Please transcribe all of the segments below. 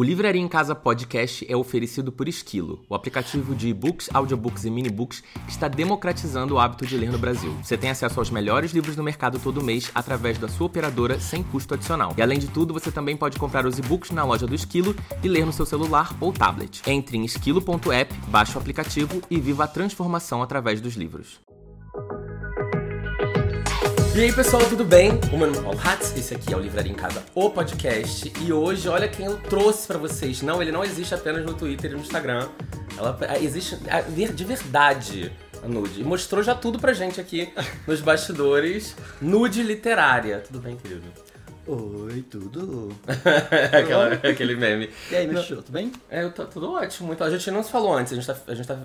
O Livraria em Casa Podcast é oferecido por Esquilo, o aplicativo de e-books, audiobooks e minibooks que está democratizando o hábito de ler no Brasil. Você tem acesso aos melhores livros do mercado todo mês através da sua operadora sem custo adicional. E além de tudo, você também pode comprar os e-books na loja do Esquilo e ler no seu celular ou tablet. Entre em esquilo.app, baixe o aplicativo e viva a transformação através dos livros. E aí pessoal, tudo bem? O meu nome é Paulo Hatz, esse aqui é o Livraria em Casa, o podcast. E hoje, olha quem eu trouxe pra vocês. Não, ele não existe apenas no Twitter e no Instagram. Ela existe de verdade, a Nude. E mostrou já tudo pra gente aqui nos bastidores. Nude literária. Tudo bem, querido? Oi, tudo? Aquela, aquele meme. E aí, meu tudo bem? É, eu tô tudo ótimo. Então, a gente não se falou antes, a gente tá. A gente tá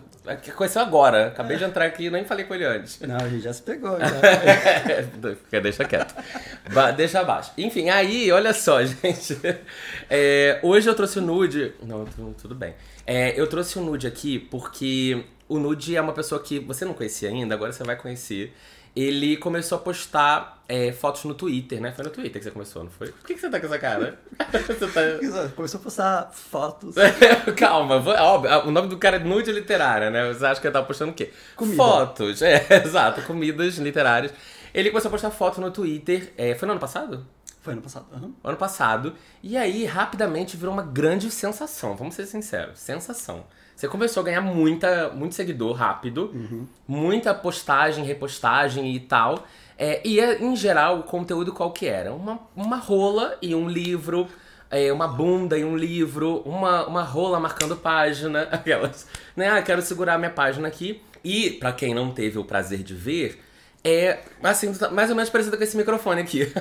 conheceu agora. Acabei de entrar aqui e nem falei com ele antes. Não, a gente já se pegou, já. deixa quieto. Ba deixa abaixo. Enfim, aí, olha só, gente. É, hoje eu trouxe o nude. Não, tudo bem. É, eu trouxe o nude aqui porque o nude é uma pessoa que você não conhecia ainda, agora você vai conhecer ele começou a postar é, fotos no Twitter, né? Foi no Twitter que você começou, não foi? Por que, que você tá com essa cara? tá... Começou a postar fotos. Calma, óbvio, o nome do cara é nude literária, né? Você acha que ele tava postando o quê? Comida. Fotos, é, exato, comidas literárias. Ele começou a postar fotos no Twitter, é, foi no ano passado? Foi ano passado. Uhum. Ano passado. E aí, rapidamente, virou uma grande sensação. Vamos ser sinceros. Sensação. Você começou a ganhar muita, muito seguidor rápido, uhum. muita postagem, repostagem e tal. É, e em geral o conteúdo qual que era? Uma, uma rola e um livro, é, uma bunda e um livro, uma, uma rola marcando página, aquelas, né? Ah, quero segurar minha página aqui. E, para quem não teve o prazer de ver, é, assim, mais ou menos parecido com esse microfone aqui.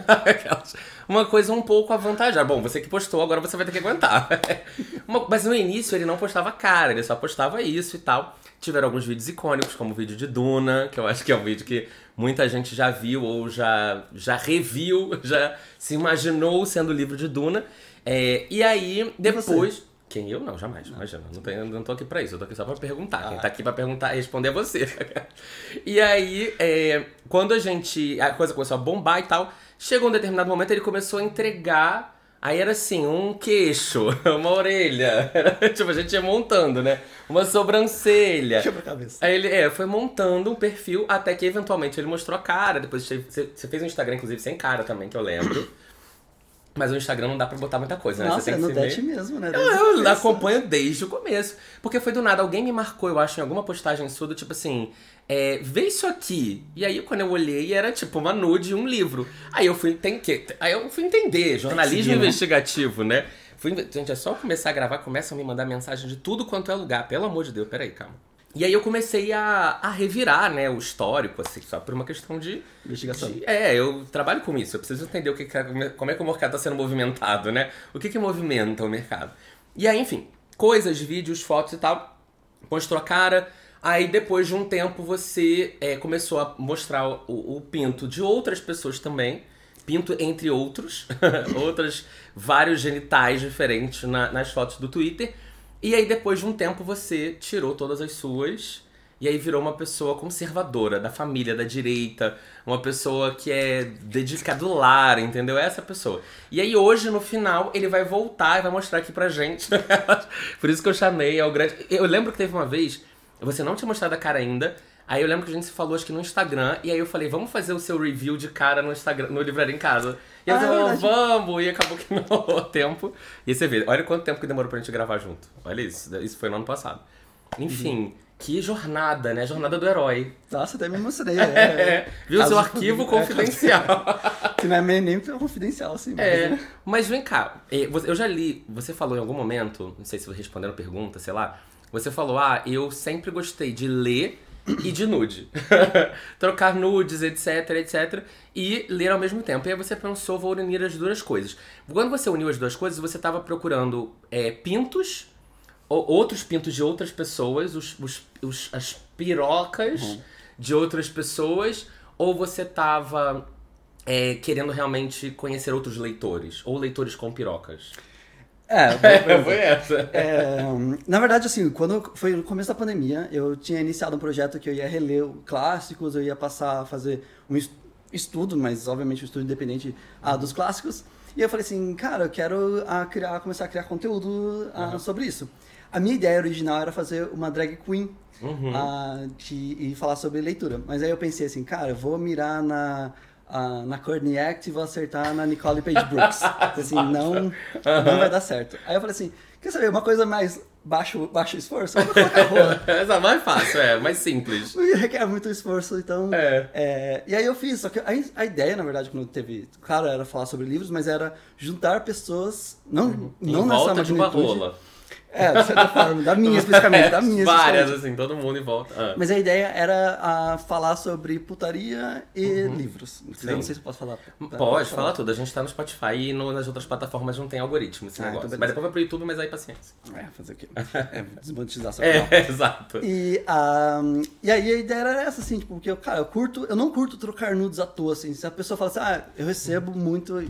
Uma coisa um pouco avantajada. Bom, você que postou, agora você vai ter que aguentar. Mas no início ele não postava cara, ele só postava isso e tal. Tiveram alguns vídeos icônicos, como o vídeo de Duna, que eu acho que é um vídeo que muita gente já viu ou já, já reviu, já se imaginou sendo o livro de Duna. É, e aí, depois. Quem? Eu? Não, jamais. Não. Imagina. Não, tenho, não tô aqui pra isso. Eu tô aqui só pra perguntar. Ah. Quem tá aqui pra perguntar, responder é você. e aí, é, quando a gente. A coisa começou a bombar e tal, chegou um determinado momento, ele começou a entregar. Aí era assim, um queixo, uma orelha. tipo, a gente ia montando, né? Uma sobrancelha. cabeça. Aí ele é, foi montando um perfil até que eventualmente ele mostrou a cara. Depois você fez um Instagram, inclusive, sem cara também, que eu lembro. Mas o Instagram não dá pra botar muita coisa, né? Nossa, Você tem é no Dash mesmo, né? Desde eu, eu acompanho desde o começo. Porque foi do nada, alguém me marcou, eu acho, em alguma postagem sua, do tipo assim, é, vê isso aqui. E aí, quando eu olhei, era tipo uma nude e um livro. Aí eu fui entender, aí eu fui entender, jornalismo seguir, né? investigativo, né? Fui, gente, é só começar a gravar, começam a me mandar mensagem de tudo quanto é lugar. Pelo amor de Deus, peraí, calma. E aí eu comecei a, a revirar, né, o histórico, assim, só por uma questão de... Investigação. De, é, eu trabalho com isso, eu preciso entender o que, como é que o mercado está sendo movimentado, né? O que que movimenta o mercado. E aí, enfim, coisas, vídeos, fotos e tal, mostrou a cara, aí depois de um tempo você é, começou a mostrar o, o pinto de outras pessoas também, pinto entre outros, outras, vários genitais diferentes na, nas fotos do Twitter, e aí, depois de um tempo, você tirou todas as suas. E aí virou uma pessoa conservadora, da família, da direita, uma pessoa que é dedicada ao lar, entendeu? Essa pessoa. E aí hoje, no final, ele vai voltar e vai mostrar aqui pra gente. Por isso que eu chamei ao grande. Eu lembro que teve uma vez, você não tinha mostrado a cara ainda, Aí eu lembro que a gente se falou, acho que no Instagram, e aí eu falei, vamos fazer o seu review de cara no Instagram, no Livraria em Casa. E aí ah, falou, é vamos, e acabou que não rolou tempo. E você vê, olha quanto tempo que demorou pra gente gravar junto. Olha isso, isso foi no ano passado. Enfim, uhum. que jornada, né? Jornada do herói. Nossa, até me emocionei. É, é. Viu Caso seu arquivo é, confidencial. que não é nem confidencial, assim. É, mas... mas vem cá, eu já li, você falou em algum momento, não sei se respondendo a pergunta, sei lá, você falou, ah, eu sempre gostei de ler e de nude. Trocar nudes, etc, etc. E ler ao mesmo tempo. E aí você pensou, vou unir as duas coisas. Quando você uniu as duas coisas, você estava procurando é, pintos, ou, outros pintos de outras pessoas, os, os, os as pirocas uhum. de outras pessoas, ou você estava é, querendo realmente conhecer outros leitores, ou leitores com pirocas? É, foi essa. É, na verdade, assim, quando foi no começo da pandemia, eu tinha iniciado um projeto que eu ia reler clássicos, eu ia passar a fazer um estudo, mas obviamente um estudo independente ah, dos clássicos. E eu falei assim, cara, eu quero a, criar, começar a criar conteúdo a, sobre isso. A minha ideia original era fazer uma drag queen Uhum. a, de, e falar sobre leitura. Mas aí eu pensei assim, cara, eu vou mirar na, a, na Courtney Act e vou acertar na Nicole Page Brooks. assim, não, não vai dar certo. Aí eu falei assim, quer saber, uma coisa mais baixo, baixo esforço? Eu vou colocar rola. Essa é mais fácil, é, mais simples. Não requer muito esforço, então. É. é, e aí eu fiz, só que a, a ideia, na verdade, quando teve. Claro, era falar sobre livros, mas era juntar pessoas. Não, Uhum. Não nessa volta de uma magnitude. rola. É, de certa forma, da minha especificamente, da minha Várias, assim, todo mundo em volta. Ah. Mas a ideia era a falar sobre putaria e livros. Uhum. Sim. Eu não sei se eu posso falar. Tá, Pode, fala tudo. A gente tá no Spotify e no- nas outras plataformas não tem algoritmo esse Ah, negócio. então mas depois vai pro YouTube, mas aí paciência. É, fazer o quê? É, canal. É, exato. E, ah, e aí a ideia era essa, assim, tipo, porque eu, cara, eu curto, eu não curto trocar nudes à toa, assim. Se a pessoa fala assim, ah, eu recebo muito.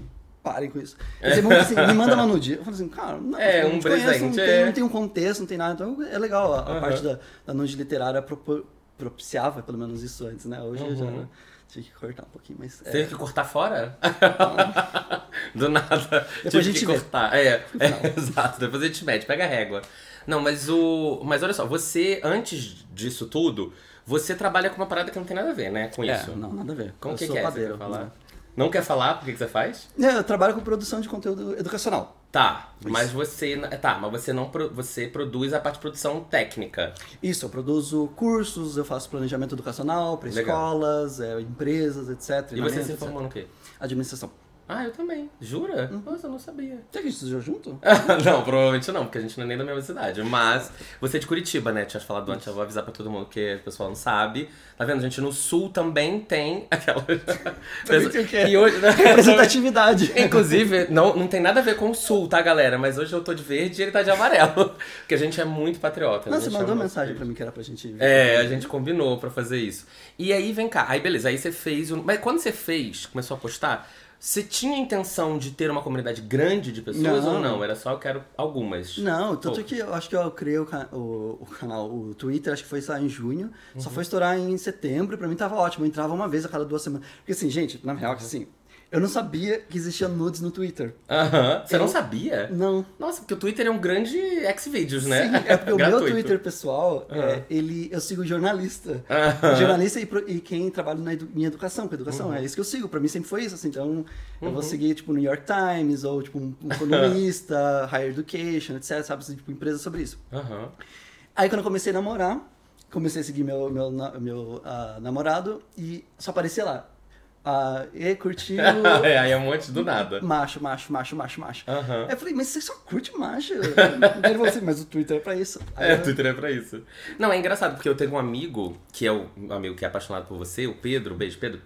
Parem com isso. Eu recebo muito assim, me manda uma nude. Eu falo assim, cara, não, É, um não te conheço, presente, não tem, é. não tem um contexto, não tem nada. Então é legal a, a Aham. parte da, da nude literária propo- propiciava pelo menos isso antes, né? Hoje eu já Uhum. tive que cortar um pouquinho, mas. É, teve que cortar fora? Do nada. Tive a gente que cortar. É, é, exato. Depois a gente mede, pega a régua. Não, mas o. Mas olha só, você, antes disso tudo, você trabalha com uma parada que não tem nada a ver, né? Com é, isso. não, nada a ver. Como eu que, sou que é? Padeiro. falar? né? Não quer falar? Por que, você faz? É, eu trabalho com produção de conteúdo educacional. Tá, mas você. Tá, mas você não você produz a parte de produção técnica. Isso, eu produzo cursos, eu faço planejamento educacional para escolas, é, empresas, etc. E você se formou no quê? Administração. Ah, eu também. Jura? Uhum. Nossa, eu não sabia. Será que a gente estudou junto? não, provavelmente não, porque a gente não é nem da mesma cidade. Mas você é de Curitiba, né? Tinha falado antes, eu vou avisar pra todo mundo, porque o pessoal não sabe. Tá vendo? A gente no sul também tem aquela. Também tem o quê? E hoje. né? Representatividade. Inclusive, não, não tem nada a ver com o sul, tá, galera? Mas hoje eu tô de verde e ele tá de amarelo. Porque a gente é muito patriota. Não, a você mandou mensagem isso. pra mim que era pra gente ver. É, a gente combinou pra fazer isso. E aí, vem cá. Aí, beleza. Aí você fez... Um... Mas quando você fez, começou a postar, você tinha intenção de ter uma comunidade grande de pessoas Não. ou não? Era só eu quero algumas? Não, tanto Poucas. que eu acho que eu criei o, o- o canal, o Twitter, acho que foi só em junho. Só Uhum. foi estourar em setembro e pra mim tava ótimo. Eu entrava uma vez a cada duas semanas. Porque assim, gente, na real, que assim, eu não sabia que existia nudes no Twitter. Aham. Você não Eu- sabia? Não. Nossa, porque o Twitter é um grande Xvideos, né? Sim, é porque o meu. Twitter pessoal, é, ele, eu sigo jornalista. Jornalista e, e quem trabalha na edu, em educação, com educação. Uhum. É isso que eu sigo. Pra mim sempre foi isso, assim. Então, eu vou seguir, tipo, New York Times, ou, tipo, um, colunista, Higher Education, etc, sabe? Assim, tipo, empresa sobre isso. Aham. Aí, quando eu comecei a namorar, comecei a seguir meu, meu, meu ah, namorado, e só aparecia lá. Ah, e curtiu... é, aí é um monte do nada. Macho, macho, macho, macho, macho. Aí eu falei, mas você só curte macho? Ele falou assim, mas o Twitter é pra isso. Aí É, eu- Twitter é pra isso. Não, é engraçado, porque eu tenho um amigo, que é o um amigo que é apaixonado por você, o Pedro, beijo, Pedro.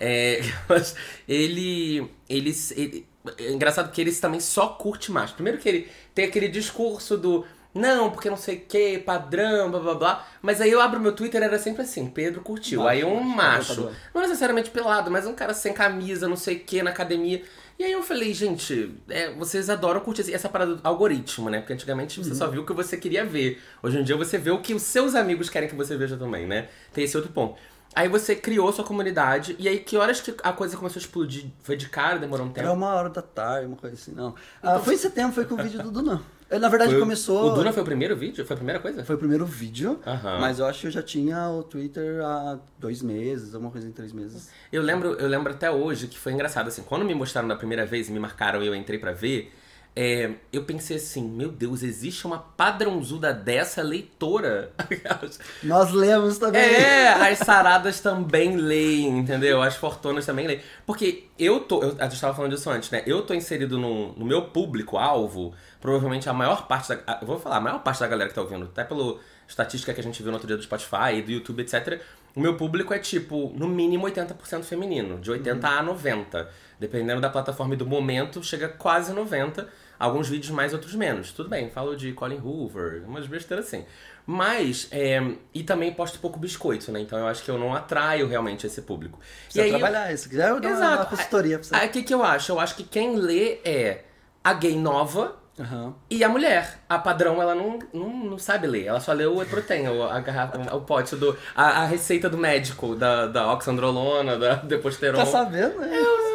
É, ele, ele, ele- É engraçado porque ele também só curte macho. Primeiro que ele tem aquele discurso do. Não, porque não sei o que, padrão, blá blá blá. Mas aí eu abro meu Twitter era sempre assim, Pedro curtiu. Aí um macho. Não necessariamente pelado, mas um cara sem camisa, não sei o que, na academia. E aí eu falei, gente, é, vocês adoram curtir essa parada do algoritmo, né? Porque antigamente você Uhum. só viu o que você queria ver. Hoje em dia você vê o que os seus amigos querem que você veja também, né? Tem esse outro ponto. Aí você criou sua comunidade, e aí que horas que a coisa começou a explodir? Foi de cara, demorou um tempo? Era uma hora da tarde, uma coisa assim, não. Ah, foi em setembro, foi com o vídeo do Duna. Na verdade, Foi- começou... O Duna foi o primeiro vídeo? Foi a primeira coisa? Foi o primeiro vídeo, Aham. mas eu acho que eu já tinha o Twitter há dois meses, alguma coisa em três meses. Eu lembro, eu lembro até hoje que foi engraçado, assim, quando me mostraram da primeira vez e me marcaram e eu entrei pra ver, é, eu pensei assim, meu Deus, existe uma padrãozuda dessa leitora? Nós lemos também. É, as saradas também leem, entendeu? As fortunas também leem. Porque eu tô, eu, a gente tava falando disso antes, né? Eu tô inserido no, no meu público-alvo, provavelmente a maior parte da. a- vou falar, a maior parte da galera que tá ouvindo, até pela estatística que a gente viu no outro dia do Spotify, do YouTube, etc. O meu público é tipo, no mínimo 80% feminino, de 80 a 90. Dependendo da plataforma e do momento, chega quase 90. Alguns vídeos mais, outros menos. Tudo bem, falo de Colin Hoover, umas besteiras assim. Mas, é, e também posto pouco biscoito, né? Então eu acho que eu não atraio realmente esse público. Precisa e aí, trabalhar isso. eu dou uma, uma Exato. consultoria pra você. Aí o que, que eu acho? Eu acho que quem lê é a gay nova Aham. e a mulher. A padrão, ela não, não, não sabe ler. Ela só lê o Eproten, o, a garrafa, o pote do. A, a receita do médico, da, da oxandrolona, da deposteron. Tá sabendo, né? Eu,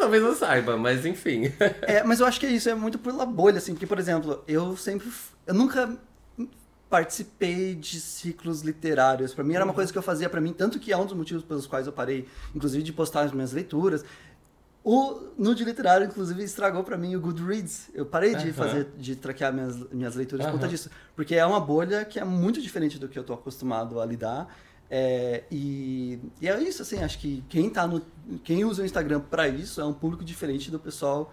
talvez eu saiba, mas enfim. É, mas eu acho que é isso, é muito pela bolha, assim, porque, por exemplo, eu sempre. Eu nunca participei de ciclos literários. Para mim era uma coisa que eu fazia para mim, tanto que é um dos motivos pelos quais eu parei, inclusive, de postar as minhas leituras. O Nude Literário, inclusive, estragou para mim o Goodreads. Eu parei de fazer, de traquear minhas, minhas leituras por conta disso. Porque é uma bolha que é muito diferente do que eu tô acostumado a lidar. É, e, e, é isso, assim, acho que quem, tá no, quem usa o Instagram para isso é um público diferente do pessoal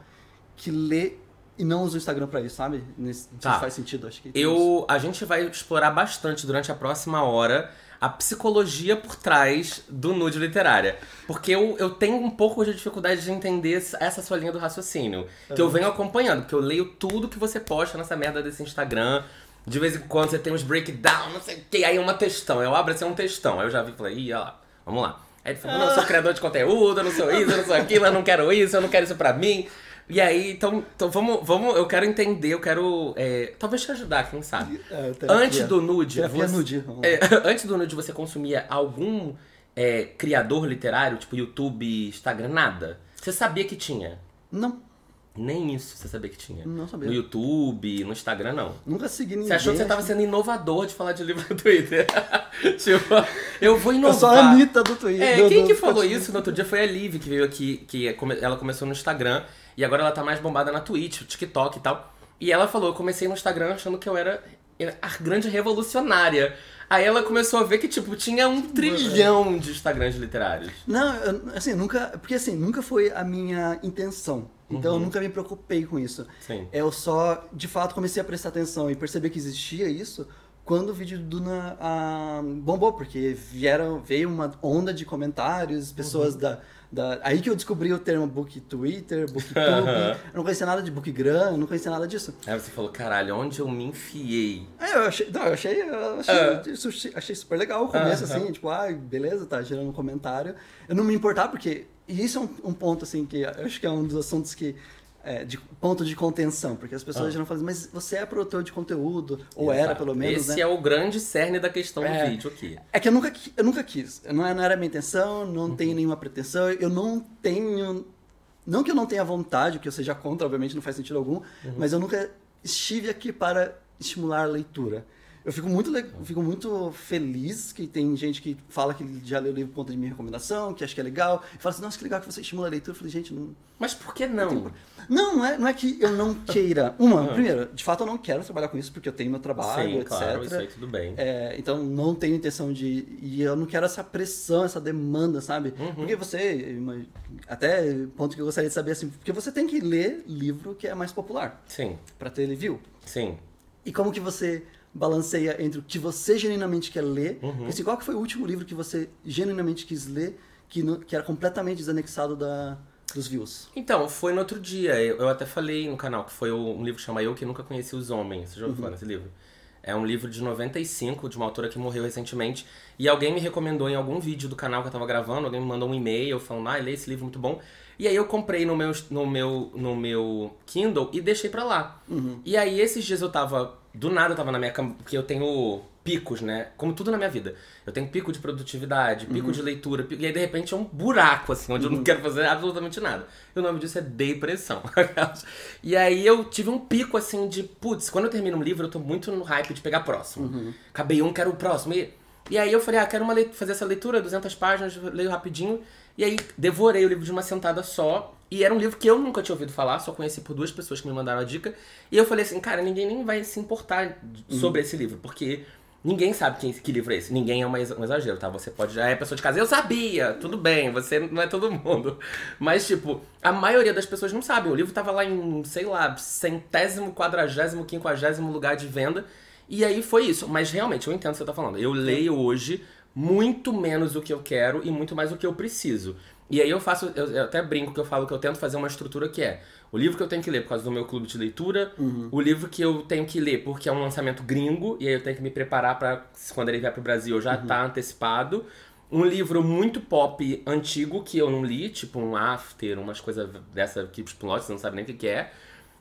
que lê e não usa o Instagram para isso, sabe? Não sei Tá. se faz sentido, acho que. isso. Eu, a gente vai explorar bastante durante a próxima hora a psicologia por trás do nude literária. Porque eu, eu tenho um pouco de dificuldade de entender essa sua linha do raciocínio. Que eu venho acompanhando, porque eu leio tudo que você posta nessa merda desse Instagram. De vez em quando você tem uns breakdown, não sei o que, aí é uma textão. Eu abro assim, é um textão. Aí eu já vi e falei, ih, olha lá, vamos lá. Aí ele falou, não, eu sou criador de conteúdo, eu não sou isso, eu não sou aquilo, eu não quero isso, eu não quero isso pra mim. E aí, então, então vamos, vamos, eu quero entender, eu quero, é, talvez te ajudar, quem sabe. É. Antes do nude, você- nude, é, antes do nude você consumia algum é, criador literário, tipo YouTube, Instagram, nada? Você sabia que tinha? Não, Nem isso você sabia que tinha. Não sabia. No YouTube, no Instagram, não. nunca segui ninguém. Você achou que você tava acho sendo inovador de falar de livro no Twitter? tipo, eu vou Eu inovar. sou a Anitta do Twitter. É, do- quem do- que falou do- isso no outro dia foi a Liv, que veio aqui, que come- ela começou no Instagram e agora ela tá mais bombada na Twitch, TikTok e tal. E ela falou, eu comecei no Instagram achando que eu era a grande revolucionária. Aí ela começou a ver que, tipo, tinha um trilhão de Instagrams literários. Não, eu, assim, nunca. Porque assim, nunca foi a minha intenção. Então Uhum. eu nunca me preocupei com isso. Sim. Eu só, de fato, comecei a prestar atenção e perceber que existia isso quando o vídeo do Duna ah, bombou, porque vieram, veio uma onda de comentários, pessoas Uhum. da, da. Aí que eu descobri o termo book Twitter, booktube. Eu não conhecia nada de bookgram, eu não conhecia nada disso. Aí você falou, caralho, onde eu me enfiei? É, eu achei, não, eu achei, eu achei, Ah. achei super legal o começo, assim, tipo, ah, beleza, tá gerando um comentário. Eu não me importar, porque, e isso é um, um ponto, assim, que eu acho que é um dos assuntos que, é, de ponto de contenção, porque as pessoas Ah. já não falam, mas você é produtor de conteúdo, ou era, Exato. pelo menos, Esse né? é o grande cerne da questão É. do vídeo aqui. É que eu nunca, eu nunca quis. Não, é- não era minha intenção, não Uhum. tenho nenhuma pretensão. Eu não tenho. Não que eu não tenha vontade, que eu seja contra, obviamente não faz sentido algum, Uhum. mas eu nunca estive aqui para estimular a leitura. Eu fico muito, le- fico muito feliz que tem gente que fala que já leu o livro por conta de minha recomendação, que acha que é legal, e fala assim, nossa, que legal que você estimula a leitura. Eu falei, gente, não, Mas por que não? não, não é, não é que eu não queira. Uma, primeiro, de fato eu não quero trabalhar com isso porque eu tenho meu trabalho, Sim, etc. claro, isso aí tudo bem. É, então não tenho intenção de. E eu não quero essa pressão, essa demanda, sabe? Uhum. Porque você. Até ponto que eu gostaria de saber assim, porque você tem que ler livro que é mais popular Sim, pra ter review. sim. E como que você balanceia entre o que você genuinamente quer ler? Uhum. Assim, qual que foi o último livro que você genuinamente quis ler que, no- que era completamente desanexado da, dos views? Então, foi no outro dia. Eu, eu até falei no canal que foi um livro que chama Eu Que Nunca Conheci os Homens. Você já ouviu falar desse livro? É um livro de 95, de uma autora que morreu recentemente. E alguém me recomendou em algum vídeo do canal que eu tava gravando, alguém me mandou um e-mail falando, ah, lê esse livro muito bom. E aí eu comprei no meu, no meu, no meu Kindle e deixei pra lá. E aí esses dias eu tava. Do nada eu tava na minha cama, porque eu tenho picos, né? Como tudo na minha vida. Eu tenho pico de produtividade, pico de leitura, pico- e aí de repente é um buraco, assim, onde eu não quero fazer absolutamente nada. E o nome disso é depressão. e aí eu tive um pico, assim, de, putz, quando eu termino um livro, eu tô muito no hype de pegar próximo. Acabei um, quero o próximo. E, e aí eu falei, ah, quero uma leit- fazer essa leitura, 200 páginas, leio rapidinho. E aí devorei o livro de uma sentada só. E era um livro que eu nunca tinha ouvido falar, só conheci por duas pessoas que me mandaram a dica. E eu falei assim, cara, ninguém nem vai se importar sobre esse livro, porque ninguém sabe quem, que livro é esse. Ninguém é um exagero, tá? Você pode. Já é pessoa de casa, eu sabia, tudo bem, você não é todo mundo. Mas, tipo, a maioria das pessoas não sabe. O livro tava lá em, sei lá, centésimo, quadragésimo, quinquagésimo lugar de venda. E aí foi isso. Mas realmente, eu entendo o que você tá falando. Eu leio hoje muito menos o que eu quero e muito mais o que eu preciso. E aí eu faço, eu, eu até brinco que eu falo que eu tento fazer uma estrutura que é o livro que eu tenho que ler por causa do meu clube de leitura, o livro que eu tenho que ler porque é um lançamento gringo e aí eu tenho que me preparar para quando ele vier pro Brasil já tá antecipado. Um livro muito pop antigo que eu não li, tipo um After, umas coisas dessa que tipo, você não sabe nem o que que é.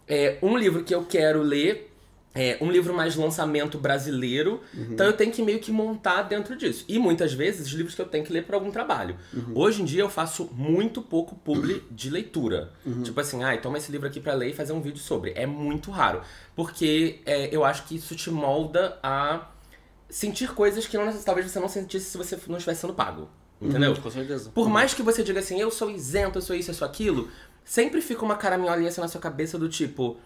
é. Um livro que eu quero ler é, um livro mais lançamento brasileiro, uhum. então eu tenho que meio que montar dentro disso. E muitas vezes os livros que eu tenho que ler para algum trabalho. Uhum. Hoje em dia eu faço muito pouco publi de leitura. Uhum. Tipo assim, ah, toma esse livro aqui para ler e fazer um vídeo sobre. É muito raro. Porque é, eu acho que isso te molda a sentir coisas que não, talvez você não sentisse se você não estivesse sendo pago. Entendeu? Uhum, com certeza. Por mais que você diga assim, eu sou isento, eu sou isso, eu sou aquilo, sempre fica uma caraminholinha assim na sua cabeça do tipo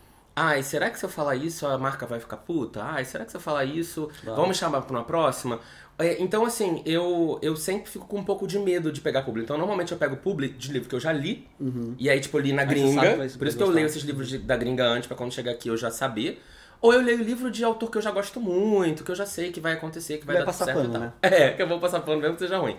Ai, será que se eu falar isso a marca vai ficar puta? Ai, será que se eu falar isso, vamos me chamar pra uma próxima? É, então, assim, eu, eu sempre fico com um pouco de medo de pegar publi. Então, normalmente eu pego publi de livro que eu já li. Uhum. E aí, tipo, eu li na gringa. Por isso que eu leio esses livros de, da gringa antes, pra quando chegar aqui eu já saber. Ou eu leio livro de autor que eu já gosto muito, que eu já sei que vai acontecer, que vai, vai dar passar certo pano, Né? É, que eu vou passar pano mesmo que seja ruim.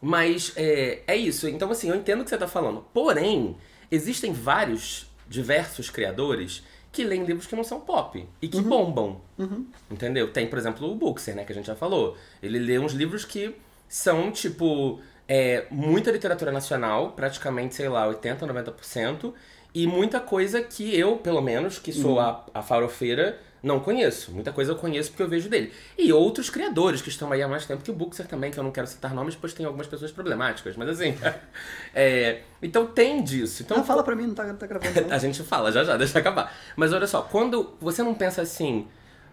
Mas é, é isso. Então, assim, eu entendo o que você tá falando. Porém, existem vários, diversos criadores que leem livros que não são pop e que uhum. bombam. Uhum. Entendeu? Tem, por exemplo, o Buxer, né, que a gente já falou. Ele lê uns livros que são, tipo, é, muita literatura nacional, praticamente, sei lá, 80%, 90%, e muita coisa que eu, pelo menos, que sou uhum. a, a farofeira, não conheço. Muita coisa eu conheço porque eu vejo dele. E outros criadores que estão aí há mais tempo que o Bookser também, que eu não quero citar nomes, pois tem algumas pessoas problemáticas. Mas assim. é, então tem disso. Então, não, fala pra mim, não tá, tá gravando. Não. a gente fala, já já, deixa acabar. Mas olha só, quando você não pensa assim.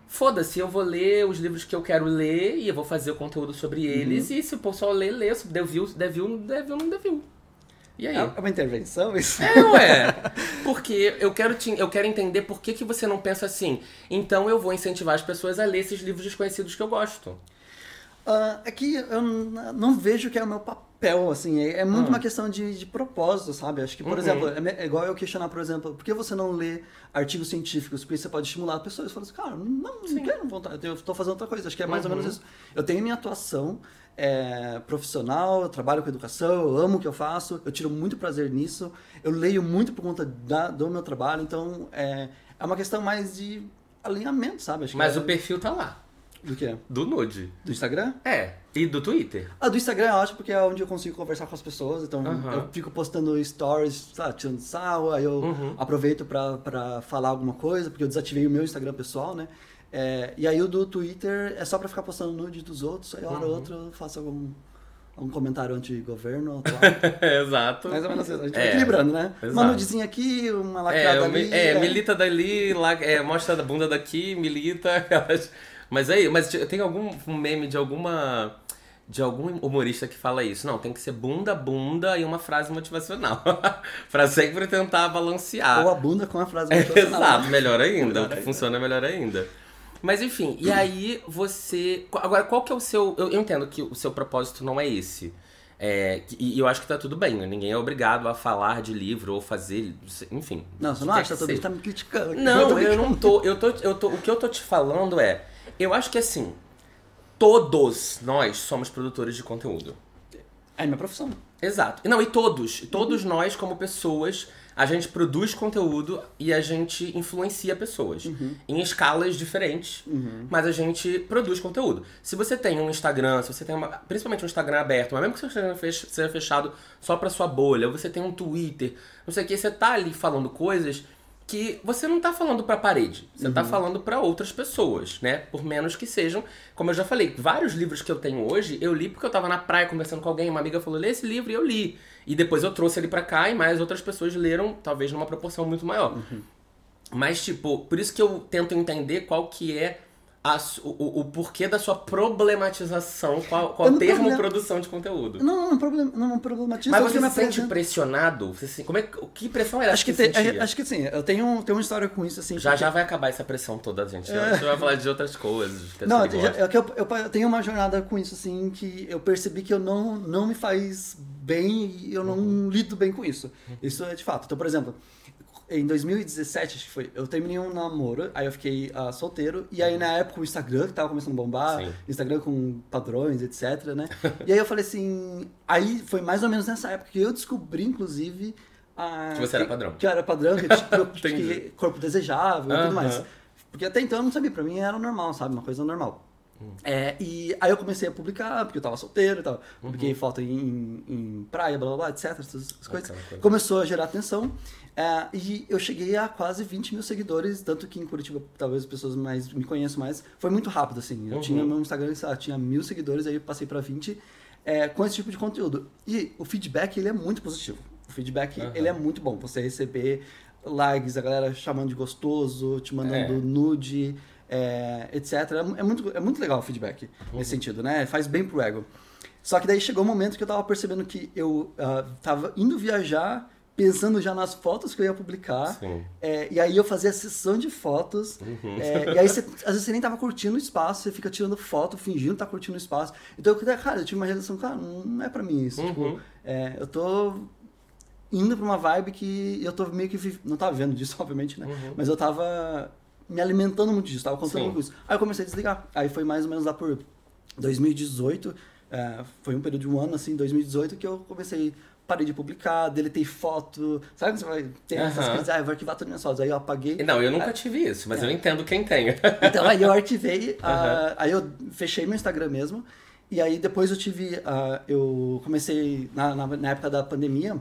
Foda-se, eu vou ler os livros que eu quero ler e eu vou fazer o conteúdo sobre eles. Uhum. E se o pessoal ler, lê. Se se der view, não der E aí? É uma intervenção isso? É, ué. Porque eu quero, te, eu quero entender por que, que você não pensa assim. Então eu vou incentivar as pessoas a ler esses livros desconhecidos que eu gosto. Uh, é que eu não vejo que é o meu papel, assim. É, é muito hum. uma questão de, de propósito, sabe? Acho que, por uhum. exemplo, é, é, igual eu questionar, por exemplo, por que você não lê artigos científicos? Porque você pode estimular pessoas. Fala assim, cara, não, não quero vontade, eu estou fazendo outra coisa. Acho que é mais uhum. ou menos isso. Eu tenho minha atuação é, profissional, eu trabalho com educação, eu amo o que eu faço, eu tiro muito prazer nisso, eu leio muito por conta da, do meu trabalho, então é, é uma questão mais de alinhamento, sabe? Acho Mas é... o perfil tá lá. Do que? Do Nude. Do Instagram? É. E do Twitter? Ah, do Instagram é ótimo porque é onde eu consigo conversar com as pessoas. Então uhum. eu fico postando stories, sabe, tirando sal, aí eu uhum. aproveito pra, pra falar alguma coisa, porque eu desativei o meu Instagram pessoal, né? É, e aí o do Twitter é só pra ficar postando nude dos outros, aí hora ou uhum. outra eu faço algum, algum comentário anti-governo. Exato. Mais ou menos assim, a gente é, vai equilibrando, né? Exato. Uma nudezinha aqui, uma lacrada é, ali. É, é, milita dali, lá, é, mostra a bunda daqui, milita. mas aí, mas tem algum meme de alguma de algum humorista que fala isso. Não, tem que ser bunda, bunda e uma frase motivacional. pra sempre tentar balancear. Ou a bunda com a frase motivacional. exato, melhor ainda. melhor o que ainda. funciona melhor ainda. Mas enfim, e aí você. Agora, qual que é o seu. Eu, eu entendo que o seu propósito não é esse. É, e eu acho que tá tudo bem, né? ninguém é obrigado a falar de livro ou fazer, enfim. Não, você não acha, que você tá me criticando. Não, eu, eu não tô, eu tô, eu tô. O que eu tô te falando é, eu acho que assim, todos nós somos produtores de conteúdo. É minha profissão. Exato. Não, e todos, todos nós como pessoas a gente produz conteúdo e a gente influencia pessoas uhum. em escalas diferentes, uhum. mas a gente produz conteúdo. Se você tem um Instagram, se você tem uma, principalmente um Instagram aberto, mas mesmo que seu Instagram seja fechado só para sua bolha, ou você tem um Twitter, não sei o que, você tá ali falando coisas que você não está falando para a parede, você está uhum. falando para outras pessoas, né? Por menos que sejam, como eu já falei, vários livros que eu tenho hoje, eu li porque eu estava na praia conversando com alguém, uma amiga falou: "Lê esse livro" e eu li. E depois eu trouxe ele para cá e mais outras pessoas leram, talvez numa proporção muito maior. Uhum. Mas tipo, por isso que eu tento entender qual que é a, o, o, porquê da sua problematização qual o termo produção de conteúdo. Não, não, problem, não problematizo. Mas você se sente pressionado? Você, assim, como é, que pressão era acho que, que tem, Acho que sim, eu tenho, tenho uma história com isso. assim. Já porque... já vai acabar essa pressão toda, gente. É. Gente vai falar de outras coisas. não, é que eu, eu, eu, tenho uma jornada com isso, assim, que eu percebi que eu não, não me faz bem e eu não uhum. lido bem com isso. Isso é de fato. Então, por exemplo em 2017, acho que foi, eu terminei um namoro, aí eu fiquei uh, solteiro, e aí uhum. na época o Instagram, que tava começando a bombar, Sim. Instagram com padrões, etc, né? e aí eu falei assim, aí foi mais ou menos nessa época que eu descobri, inclusive... Uh, que você era padrão. Que, que eu era padrão, que, tipo, que corpo desejável e tudo mais. Porque até então eu não sabia, pra mim era normal, sabe? Uma coisa normal. É, e aí eu comecei a publicar, porque eu tava solteiro e tal. Publiquei foto em, em praia, blá blá blá, etc. Essas coisas. Bacana. Começou a gerar atenção. é, e eu cheguei a quase 20 mil seguidores, tanto que em Curitiba talvez as pessoas mais me conheçam mais. Foi muito rápido, assim. Eu Uhum. tinha no Instagram, sei lá, tinha mil seguidores, aí eu passei pra 20 é, com esse tipo de conteúdo. E o feedback, ele é muito positivo. O feedback, Aham. ele é muito bom. Você receber likes, a galera chamando de gostoso, te mandando É. nude, é, etc. É, muito, é muito legal o feedback nesse sentido, né? Faz bem pro ego. Só que daí chegou um momento que eu tava percebendo que eu ah, tava indo viajar, pensando já nas fotos que eu ia publicar. É, e aí eu fazia sessão de fotos. é, e aí você, às vezes você nem tava curtindo o espaço, você fica tirando foto, fingindo estar curtindo o espaço. Então, eu, cara, eu tive uma realização, cara, não é pra mim isso. Uhum. Tipo, é, eu tô indo pra uma vibe que eu tô meio que. Não tava vendo disso, obviamente, né? Mas eu tava me alimentando muito disso, tava muito com isso. Aí eu comecei a desligar. Aí foi mais ou menos lá por 2018, é, foi um período de um ano, assim, 2018, que eu comecei. Parei de publicar, deletei foto. Sabe quando você vai ter essas crises? Ah, eu vou arquivar todas as minhas fotos. Aí eu apaguei. Não, eu nunca tive isso, mas eu entendo quem tem. Então aí eu arquivei, ah, aí eu fechei meu Instagram mesmo. E aí depois eu tive, ah, eu comecei, na, na, na época da pandemia,